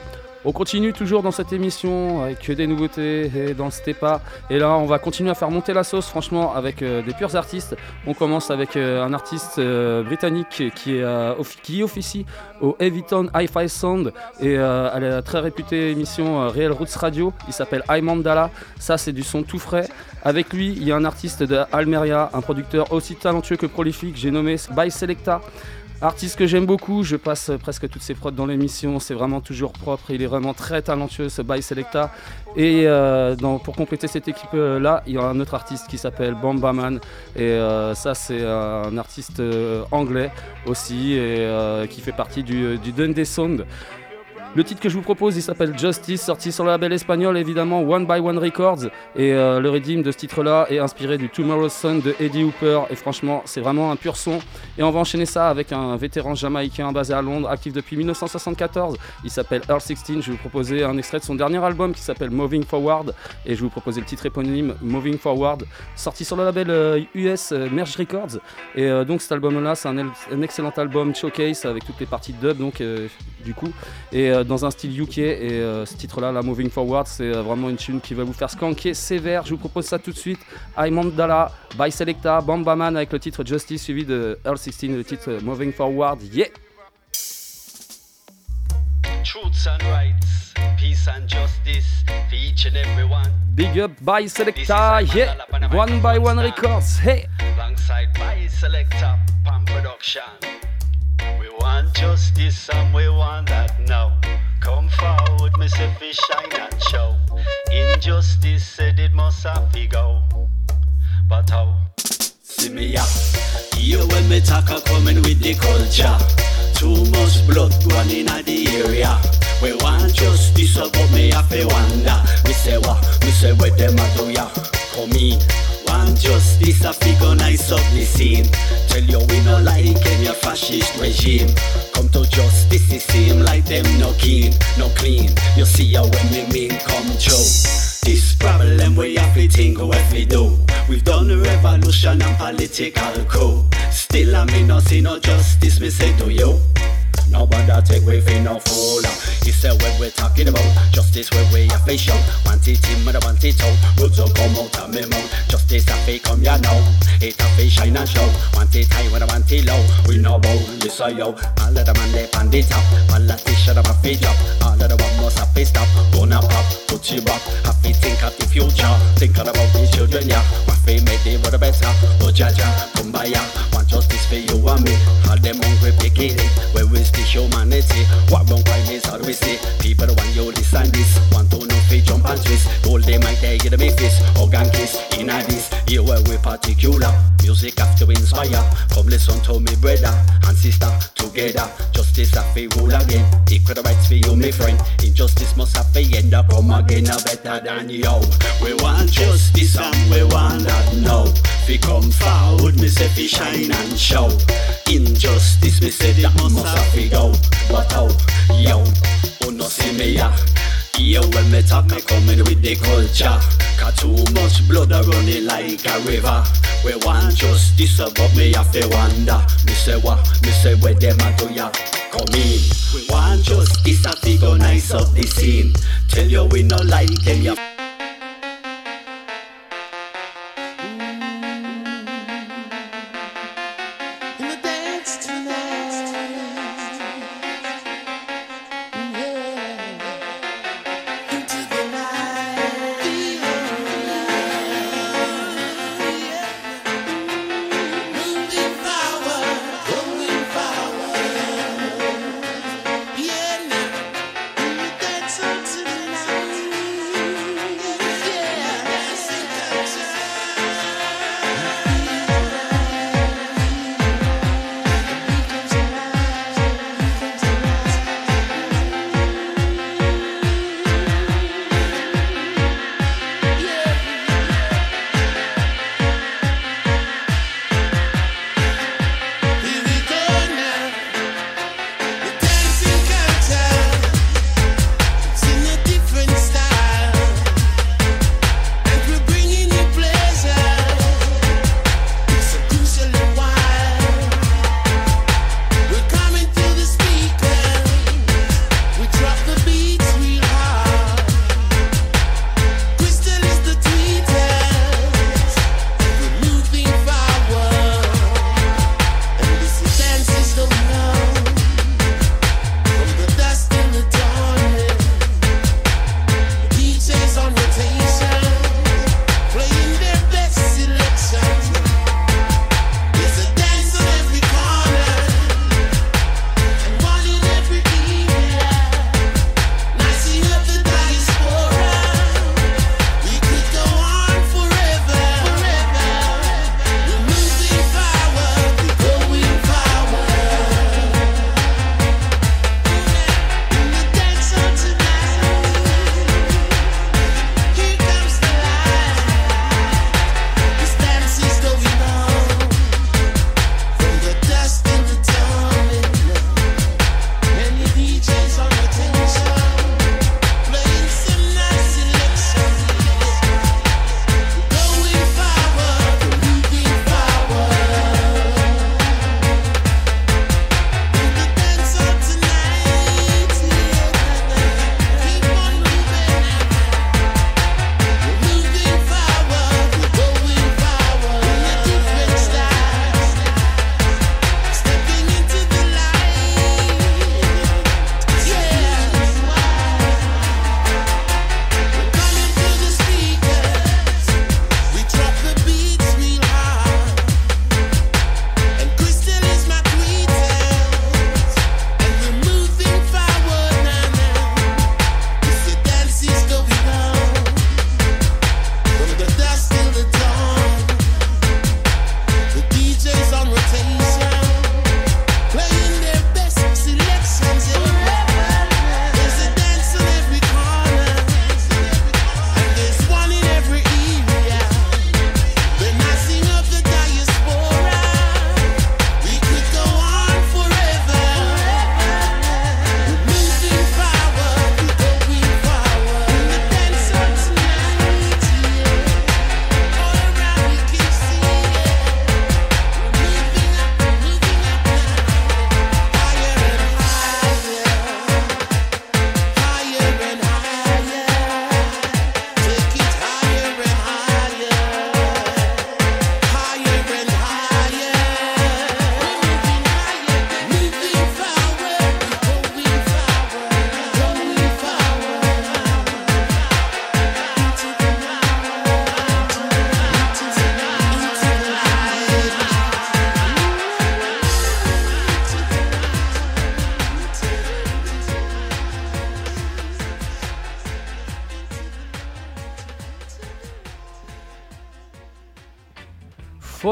On continue toujours dans cette émission avec des nouveautés et dans le Stepa. Et là, on va continuer à faire monter la sauce, franchement, avec euh, des purs artistes. On commence avec euh, un artiste euh, britannique qui, est, officie au Heavyton Hi-Fi Sound et à la très réputée émission Real Roots Radio. Il s'appelle Mandala. Ça, c'est du son tout frais. Avec lui, il y a un artiste de Almeria, un producteur aussi talentueux que prolifique. J'ai nommé By Selecta. Artiste que j'aime beaucoup, je passe presque toutes ses prods dans l'émission, c'est vraiment toujours propre, il est vraiment très talentueux ce By Selecta. Et euh, pour compléter cette équipe-là, il y a un autre artiste qui s'appelle Bambaman. Et euh, ça, c'est un artiste euh, anglais aussi, et euh, qui fait partie du, du Dundee Sound. Le titre que je vous propose, il s'appelle Justice, sorti sur le label espagnol évidemment One by One Records. Et euh, le rythme de ce titre-là est inspiré du Tomorrow's Sun de Eddie Hooper. Et franchement, c'est vraiment un pur son. Et on va enchaîner ça avec un vétéran jamaïcain basé à Londres, actif depuis 1974. Il s'appelle Earl 16. Je vais vous proposer un extrait de son dernier album qui s'appelle Moving Forward. Et je vais vous proposer le titre éponyme Moving Forward, sorti sur le label euh, US euh, Merge Records. Et euh, donc cet album-là, c'est un, el- un excellent album showcase avec toutes les parties de dub, euh, du coup, euh, dans un style UK. Et euh, ce titre-là, la Moving Forward, c'est euh, vraiment une tune qui va vous faire skanker sévère. Je vous propose ça tout de suite. I Mandala by Selecta, Bambaman avec le titre Justice suivi de Earl 16, le titre Moving Forward. Yeah! Truths and rights, peace and justice for each and everyone. Big up by Selecta, yeah! One by one records, hey! Alongside by Selector Pan Production. We want justice and we want that now. Come forward, Mr. Fish, shine and show. Injustice eh, said it must have to go. But how? See me ya. You when me talk coming with the culture. Too much blood going in the area. We want justice, but me have to wonder. Me say what? Me say where them a do ya? Come in. Want justice, a figure nice up the scene. Tell you we no like any fascist regime. Come to justice, it seem like them no keen, no clean. You see how when me mean come true. This problem we have to think what we do. We've done a revolution and political coup. Still I me no see no justice, me say to you. Nobody take away for no fool. He said when we're talking about justice, where we have to show. Want it in, but I want it out. Words will come out of me mouth. Justice a fake come ya know. It a fake shine and show. Want it high when I want it low. We know about this I yo. All of the man they on the top. Politician of a feet up. All of the one must have to stop. Gonna pop, put you up. Have to think of the future. Thinking about the children, yeah. Want to make the world better. Oh, Jaja, kumbaya. Want justice for you and me. All them hungry picking it. Eh. Where is the humanity? What wrong crime is we see? People want you listen this. Want to know fi jump and twist. Hold them right there, get me fist. Hug and kiss. In a this, here where we particular. Music have to inspire. Come listen to me brother and sister together. Justice have to rule again. Equal rights for you, my friend. Injustice must have to end up. Come again, a better than you. We want justice and we want that now. Fi come forward, me say fi shine and show. Injustice, me say that must have go. But how, yo, oh no see me ya. Yo, when me talk, I coming with the culture. Cause too much blood a running like a river. We want justice, but me have to wonder. Me say what? Me say where them a do ya? Come in. We want justice, a figure nice up the scene. Tell you we no like them, ya.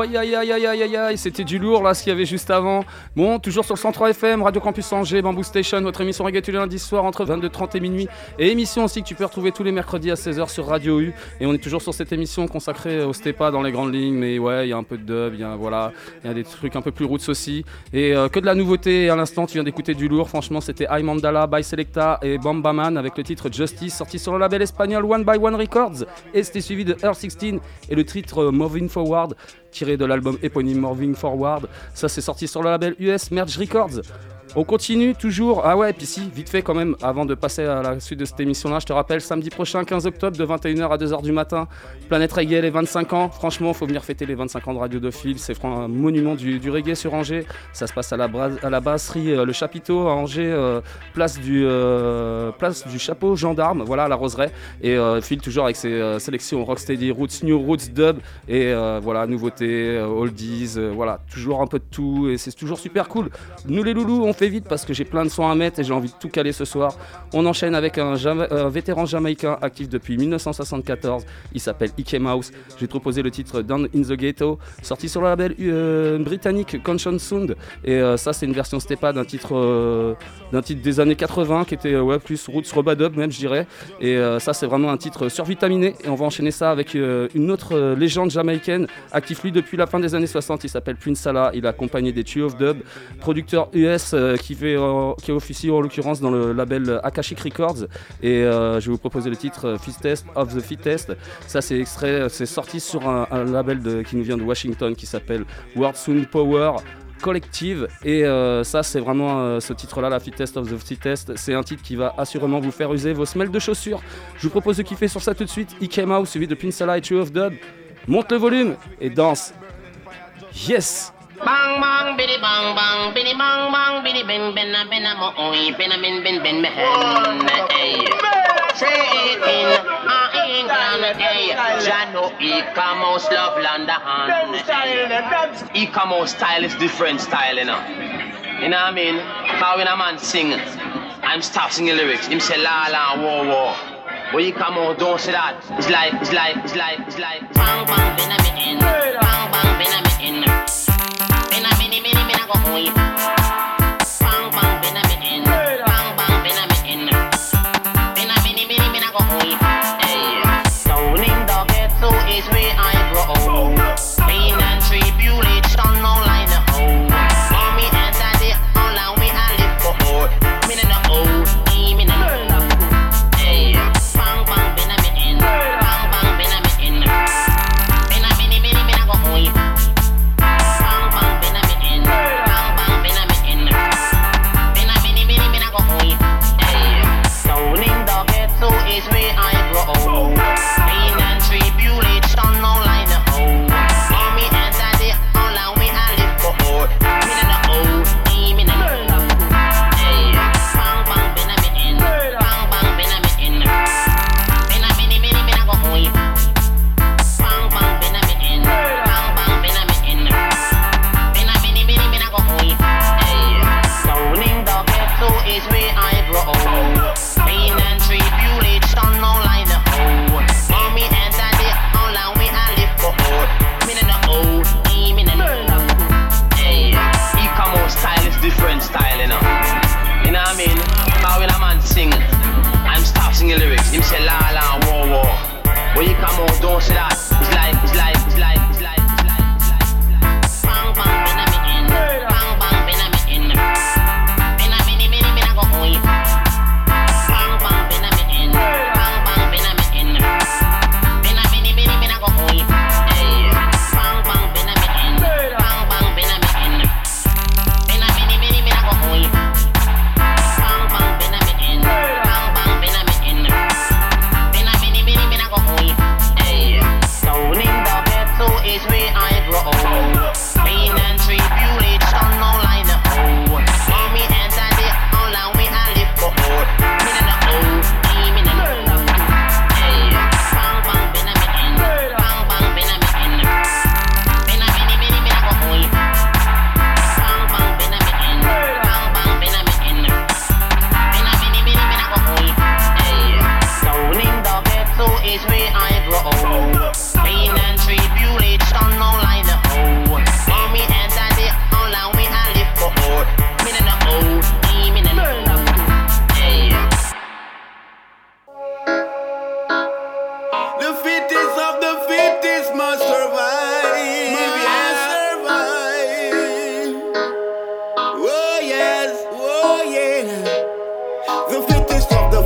Aïe aïe aïe aïe aïe aïe c'était du lourd là ce qu'il y avait juste avant. Bon, toujours sur le 103 FM, Radio Campus Angers, Bamboo Station, votre émission reggae tous les lundis soirs entre 22h30 et minuit. Et émission aussi que tu peux retrouver tous les mercredis à 16h sur Radio U. Et on est toujours sur cette émission consacrée au Stepa dans les grandes lignes. Mais ouais, il y a un peu de dub, il y a, voilà, il y a des trucs un peu plus roots aussi. Et euh, que de la nouveauté. À l'instant, tu viens d'écouter du lourd. Franchement, c'était I Mandala by Selecta et Bambaman avec le titre Justice sorti sur le label espagnol One by One Records. Et c'était suivi de Earth 16 et le titre euh, Moving Forward tiré de l'album éponyme Moving Forward. Ça, c'est sorti sur le label US Merge Records. On continue toujours. Ah ouais, puis si, vite fait quand même, avant de passer à la suite de cette émission-là, je te rappelle, samedi prochain, 15 octobre, de 21h à 2h du matin, Planète Reggae, les 25 ans. Franchement, faut venir fêter les 25 ans de Radio Dauphine. C'est un monument du, du reggae sur Angers. Ça se passe à la, à la brasserie euh, Le Chapiteau à Angers, euh, place, du, euh, place du Chapeau Gendarme, voilà, à la Roseraie. Et Phil toujours avec ses sélections Rocksteady, Roots, New Roots, Dub. Et voilà, nouveautés, oldies, voilà, toujours un peu de tout. Et c'est toujours super cool. Nous les loulous, on fait vite parce que j'ai plein de sons à mettre et j'ai envie de tout caler ce soir. On enchaîne avec un, vétéran jamaïcain actif depuis 1974. Il s'appelle Ike Mouse. Te proposer le titre Down in the Ghetto, sorti sur le label euh, britannique Conscience Sound. Et euh, ça, c'est une version Stepa d'un titre, euh, d'un titre des années 80 qui était ouais, plus roots robadub même, je dirais. Et ça, c'est vraiment un titre survitaminé. Et on va enchaîner ça avec une autre légende jamaïcaine, actif lui depuis la fin des années 60. Il s'appelle Prince Salah. Il est accompagné des Trio of Dub, producteur US qui, fait, euh, qui officie en l'occurrence dans le label Akashic Records. Et euh, je vais vous proposer le titre euh, Fittest of the Fittest. Ça, c'est extrait, c'est sorti sur un, label qui nous vient de Washington qui s'appelle World Sound Power. Collective et euh, ça c'est vraiment euh, ce titre là la Fittest of the Fittest c'est un titre qui va assurément vous faire user vos semelles de chaussures je vous propose de kiffer sur ça tout de suite Came Out suivi de Pinsala et True of Dub monte le volume et danse yes Bang bang biddy bang bang biddy bang bang biddy ben ben a ben a mo oi ben a ben ben ben me hen hey say it in a England hey Jano e-commerce love London e-commerce style is different style you know. You know what I mean? How when a man sing I'm stop singing lyrics. Him say la la war war but you come out don't say that. It's like it's like it's like it's like. Bang bang ben a me in bang bang ben a me week.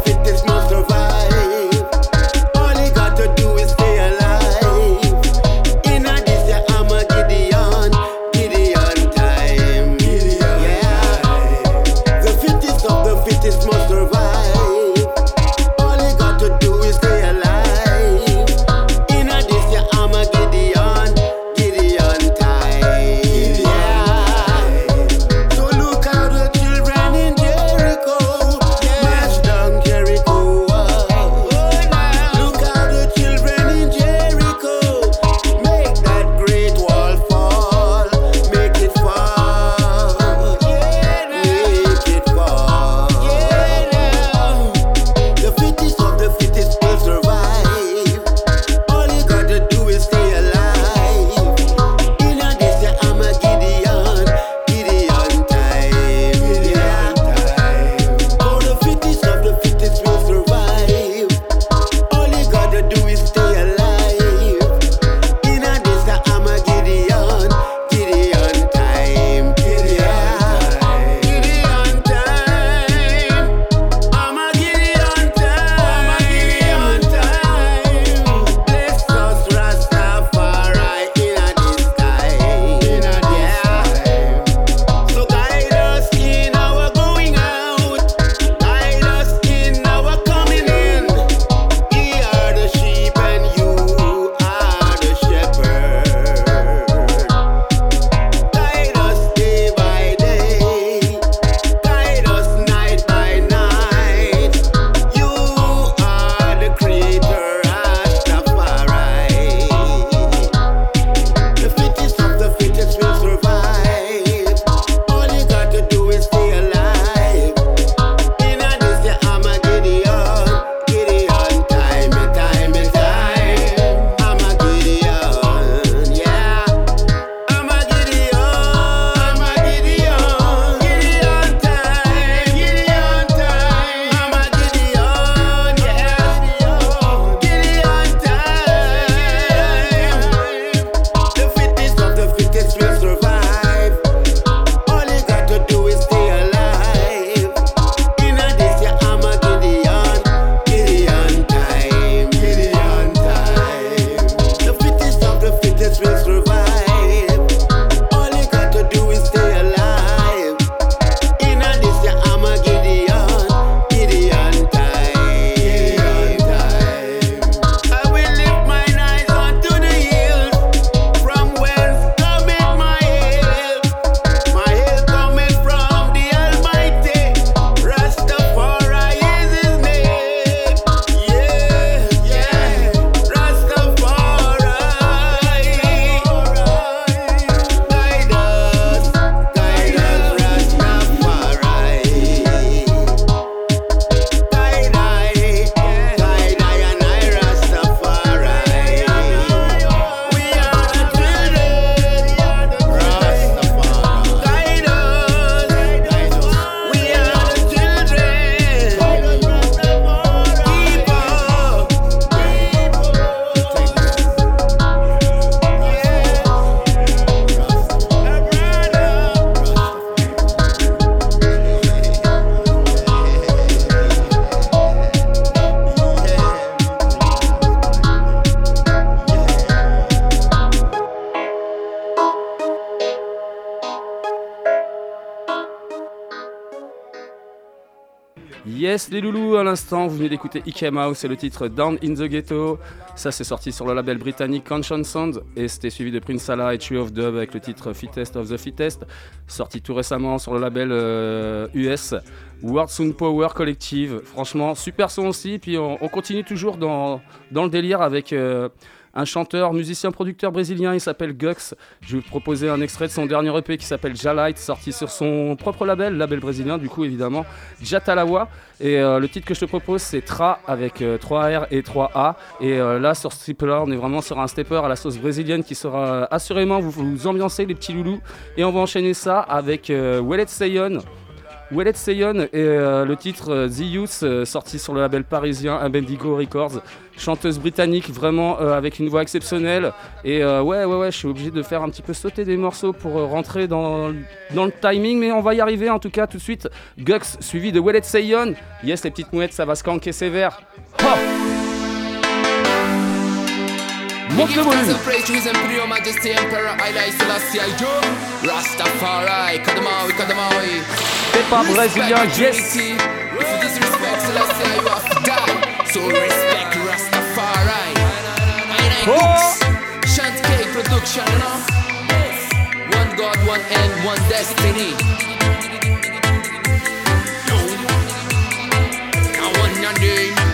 get vous venez d'écouter Ike Mouse, c'est le titre Down in the Ghetto. Ça, c'est sorti sur le label britannique Conscience Sound et c'était suivi de Prince Salah et Tree of Dub avec le titre Fittest of the Fittest, sorti tout récemment sur le label euh, US World Sound Power Collective. Franchement, super son aussi. Puis on, on continue toujours dans, dans le délire avec. euh, un chanteur, musicien, producteur brésilien, il s'appelle Gux. Je vais vous proposer un extrait de son dernier EP qui s'appelle Jalite, sorti sur son propre label, label brésilien, du coup évidemment, Jatalawa. Et euh, le titre que je te propose, c'est Tra avec euh, 3 R et 3 A. Et euh, là, sur ce trip-là, on est vraiment sur un stepper à la sauce brésilienne qui sera euh, assurément vous, vous ambiancer les petits loulous. Et on va enchaîner ça avec euh, Wellet Seyon. Wellet Seyon et euh, le titre euh, The Youth, euh, sorti sur le label parisien Abendigo Records. Chanteuse britannique, vraiment euh, avec une voix exceptionnelle. Et ouais, ouais, ouais, je suis obligé de faire un petit peu sauter des morceaux pour rentrer dans, dans le timing, mais on va y arriver en tout cas tout de suite. Gux suivi de Wellet Seyon. Yes, les petites mouettes, ça va skanker sévère. Ha Monte le volume. praise to His Imperial Majesty Emperor Haile Selassie I do Rastafari, Kadamawi, Kadamawi pas brésilien, yes. If you disrespect Selassie, you have to die. So respect Rastafari. Aye, books Shant K production, you know One God, one end, one destiny. I want your name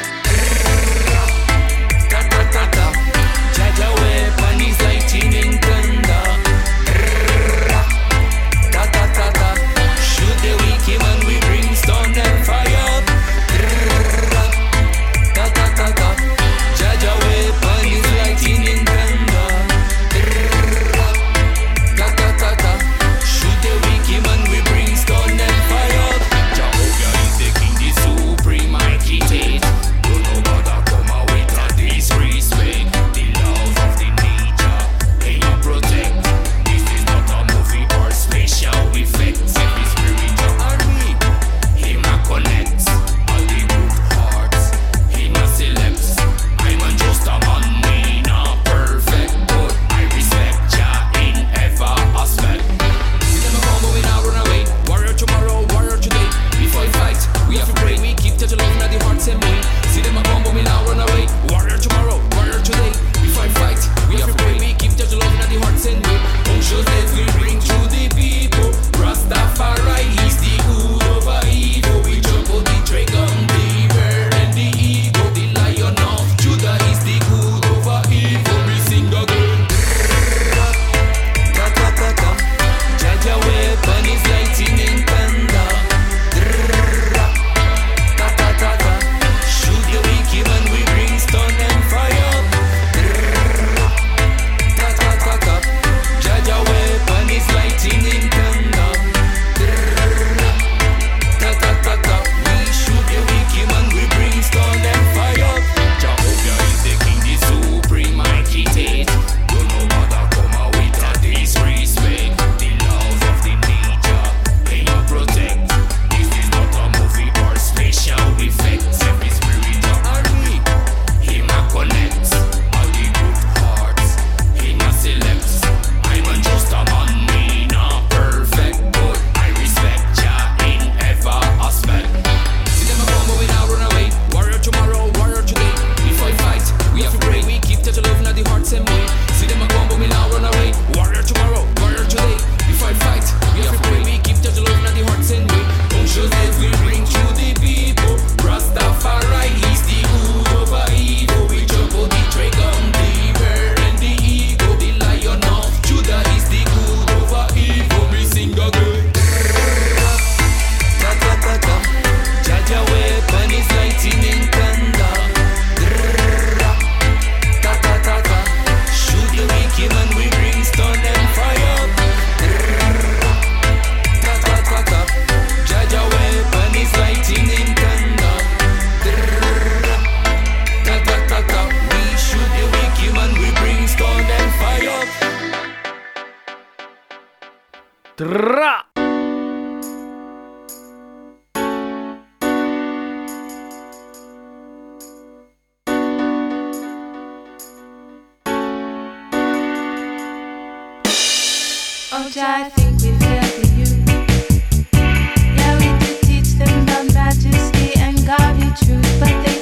but they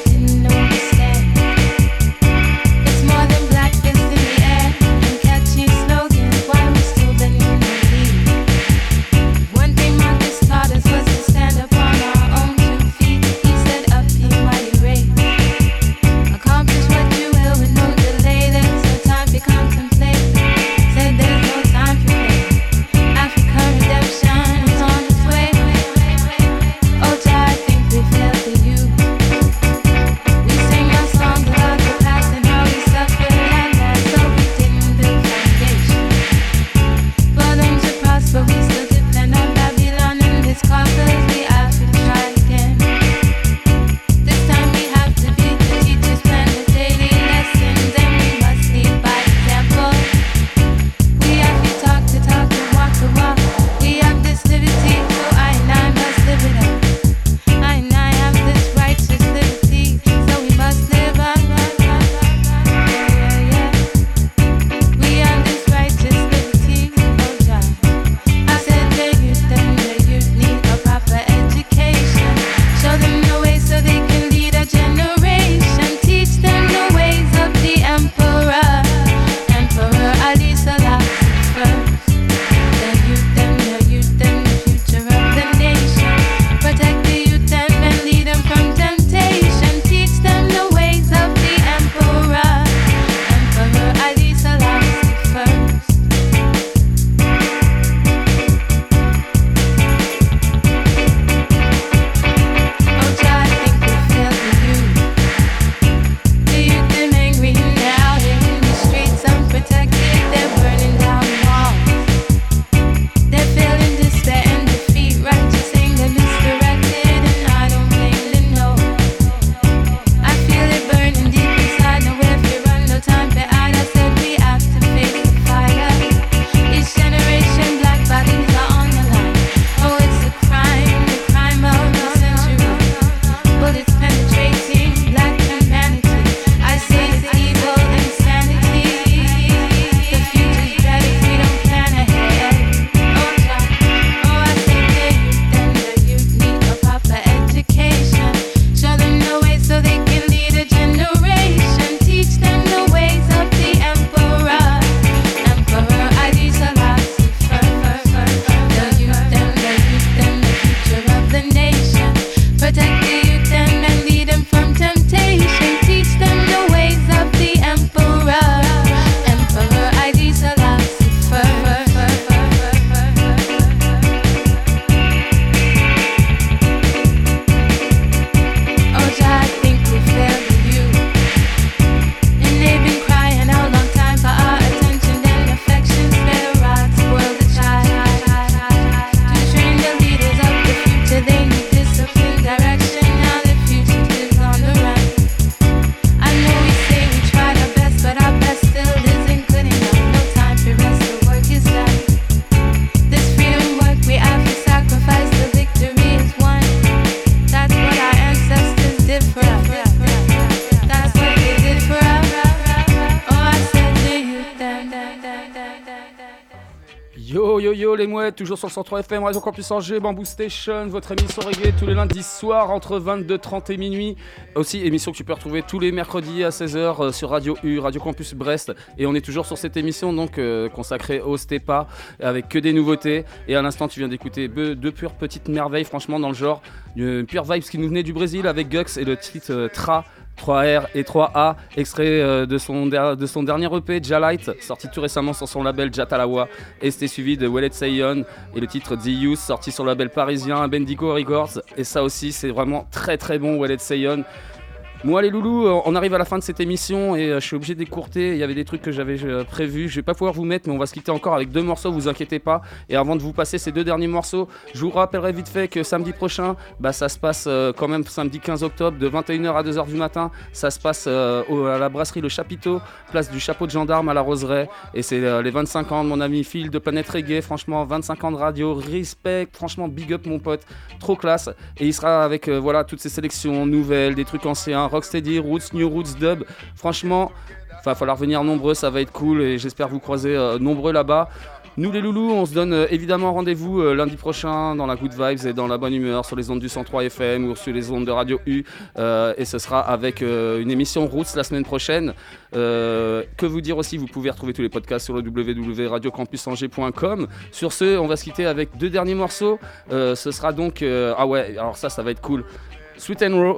toujours sur le 103 FM, Radio Campus Angers, Bamboo Station, votre émission reggae tous les lundis soirs entre 22h30 et minuit. Aussi, émission que tu peux retrouver tous les mercredis à 16h euh, sur Radio U, Radio Campus Brest. Et on est toujours sur cette émission donc euh, consacrée au Stepa avec que des nouveautés. Et à l'instant, tu viens d'écouter deux pures petites merveilles, franchement, dans le genre. Une pure vibes qui nous venait du Brésil avec Gux et le titre euh, Tra. 3R et 3A, extrait euh, de, son de son dernier EP, Jalight, sorti tout récemment sur son label Jatalawa, et c'était suivi de Wallet Sayon et le titre The Youth, sorti sur le label parisien Bendigo Records, et ça aussi c'est vraiment très très bon Wallet Sayon. Moi les loulous, euh, on arrive à la fin de cette émission et euh, je suis obligé d'écourter. Il y avait des trucs que j'avais euh, prévus. Je vais pas pouvoir vous mettre, mais on va se quitter encore avec deux morceaux, vous inquiétez pas. Et avant de vous passer ces deux derniers morceaux, je vous rappellerai vite fait que samedi prochain, bah, ça se passe quand même samedi 15 octobre de 21h à 2h du matin. Ça se passe à la brasserie Le Chapiteau, place du chapeau de gendarme à la Roseraie. Et c'est les 25 ans de mon ami Phil de Planète Reggae. Franchement, 25 ans de radio, respect. Franchement, big up mon pote, trop classe. Et il sera avec voilà toutes ces sélections nouvelles, des trucs anciens, rocksteady, roots, new roots, dub. Franchement, va falloir venir nombreux, ça va être cool et j'espère vous croiser euh, nombreux là-bas. Nous les loulous, on se donne euh, évidemment rendez-vous euh, lundi prochain dans la good vibes et dans la bonne humeur sur les ondes du 103 FM ou sur les ondes de Radio U et ce sera avec une émission Roots la semaine prochaine. Que vous dire aussi, vous pouvez retrouver tous les podcasts sur le www.radiocampusangers.com. Sur ce, on va se quitter avec deux derniers morceaux. Ce sera donc ah ouais, alors ça ça va être cool. Sweet and Raw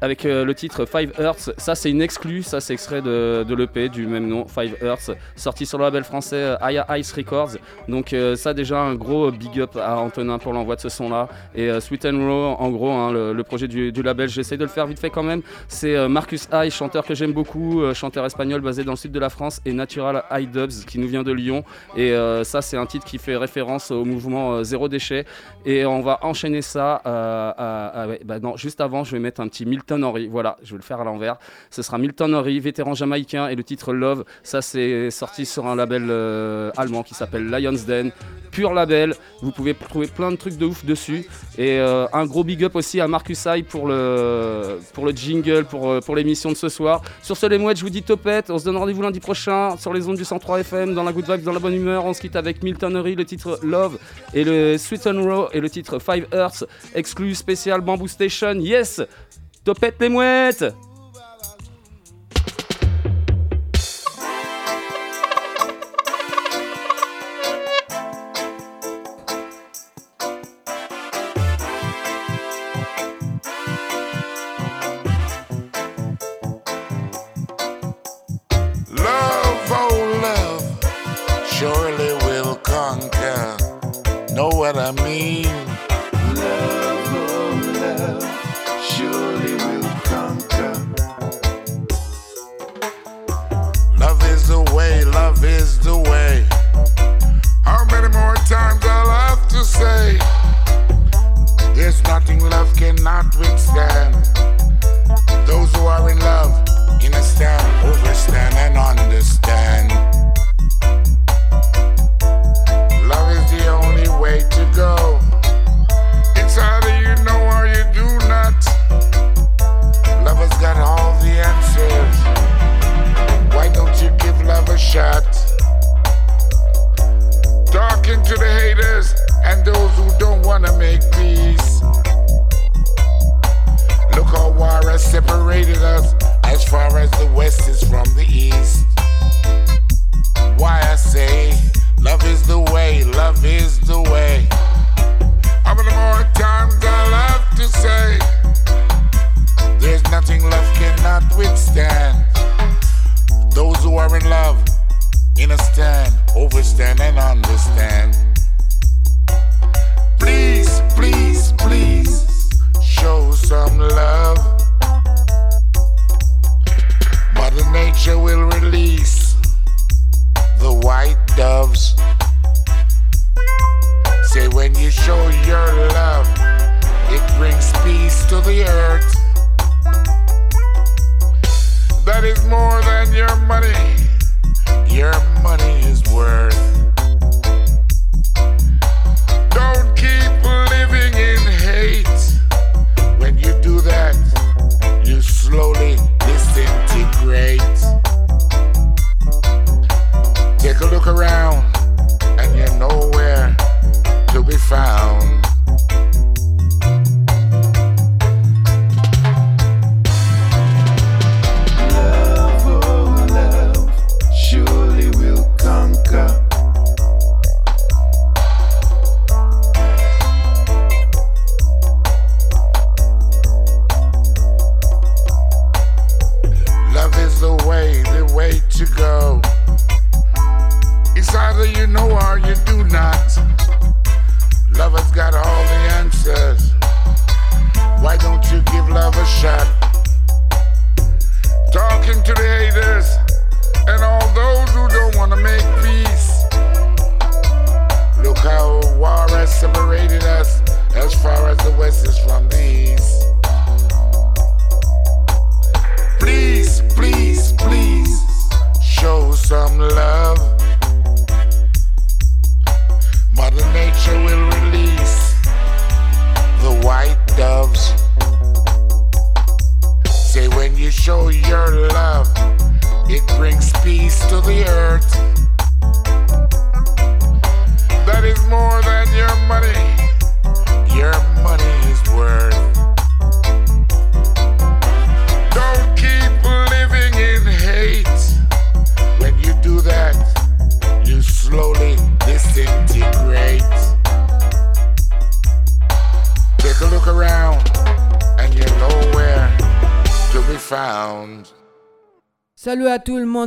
avec euh, le titre Five Earths. Ça, c'est une exclue, ça, c'est extrait de, l'EP du même nom, Five Earths, sorti sur le label français euh, Aya Ice Records. Donc, euh, ça, déjà, un gros big up à Antonin pour l'envoi de ce son-là. Et Sweet and Raw, en gros, hein, le, projet du, label, j'essaie de le faire vite fait quand même. C'est Marcus High, chanteur que j'aime beaucoup, chanteur espagnol basé dans le sud de la France, et Natural High Dubs qui nous vient de Lyon. Et ça, c'est un titre qui fait référence au mouvement Zéro Déchet. Et on va enchaîner ça. euh, ouais, bah juste avant, je vais mettre un petit Milton Henry. Voilà, je vais le faire à l'envers. Ce sera Milton Henry, vétéran jamaïcain, et le titre Love. Ça, c'est sorti sur un label euh, allemand qui s'appelle Lions Den. Pur label. Vous pouvez trouver plein de trucs de ouf dessus. Et euh, un gros big up aussi à Marcus High pour le, jingle, pour, euh, pour l'émission de ce soir. Sur ce, les mouettes, je vous dis topette. On se donne rendez-vous lundi prochain sur les ondes du 103 FM, dans la good vibe, dans la bonne humeur. On se quitte avec Milton Henry, le titre Love, et le Sweet and Raw, et le titre Five Earths, exclu spécial Bamboo Station. Yes! Topette les mouettes!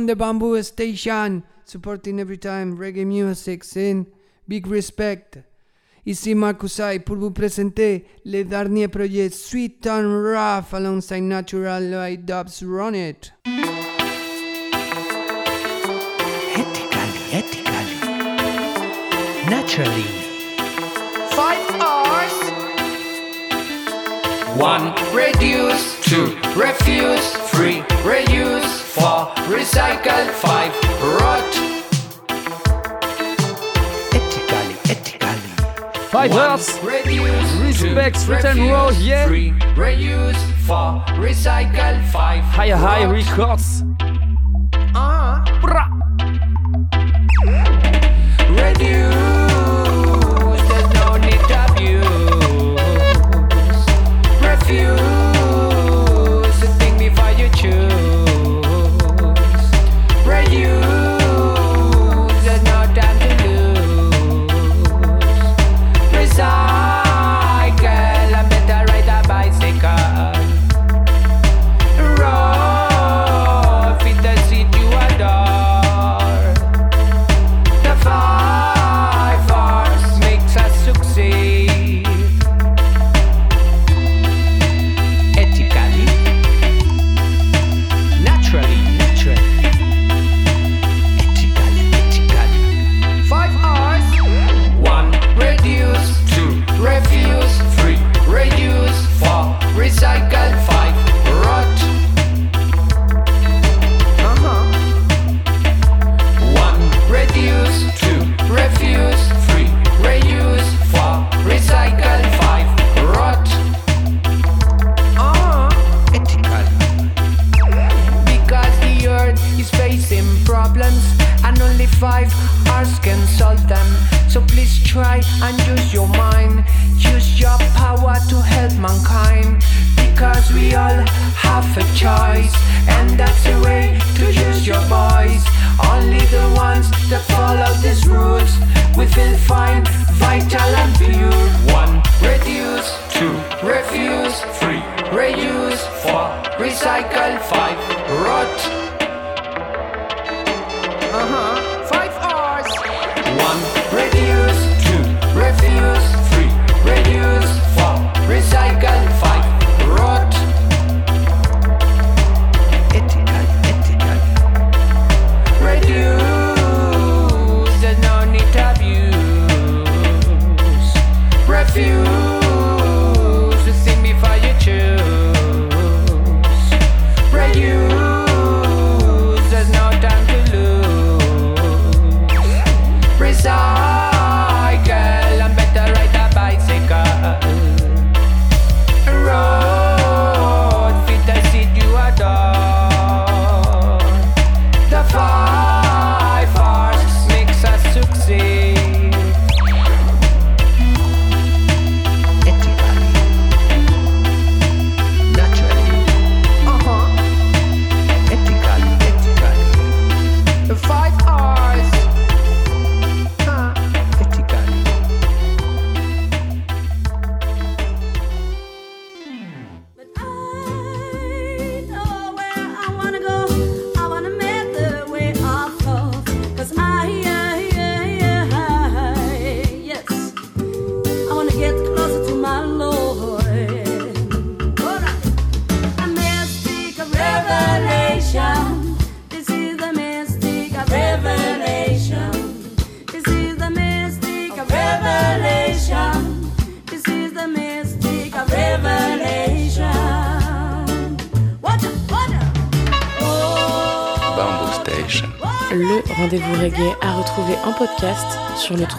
the Bamboo Station, supporting every time reggae music Sin big respect. Ici Marcusai pour vous présenter le dernier projet Sweet and Rough alongside Natural Light Dubs Run It. Ethically, ethically, naturally. One, reduce. Two, refuse. Three, reuse. Four, recycle. Five, rot. Ethically, ethically. Five One, words. Reduce. Respect, return refuse, road, yeah. Three, reuse. Four, recycle. Five, higher, high records. Ah, uh, bra. Reduce.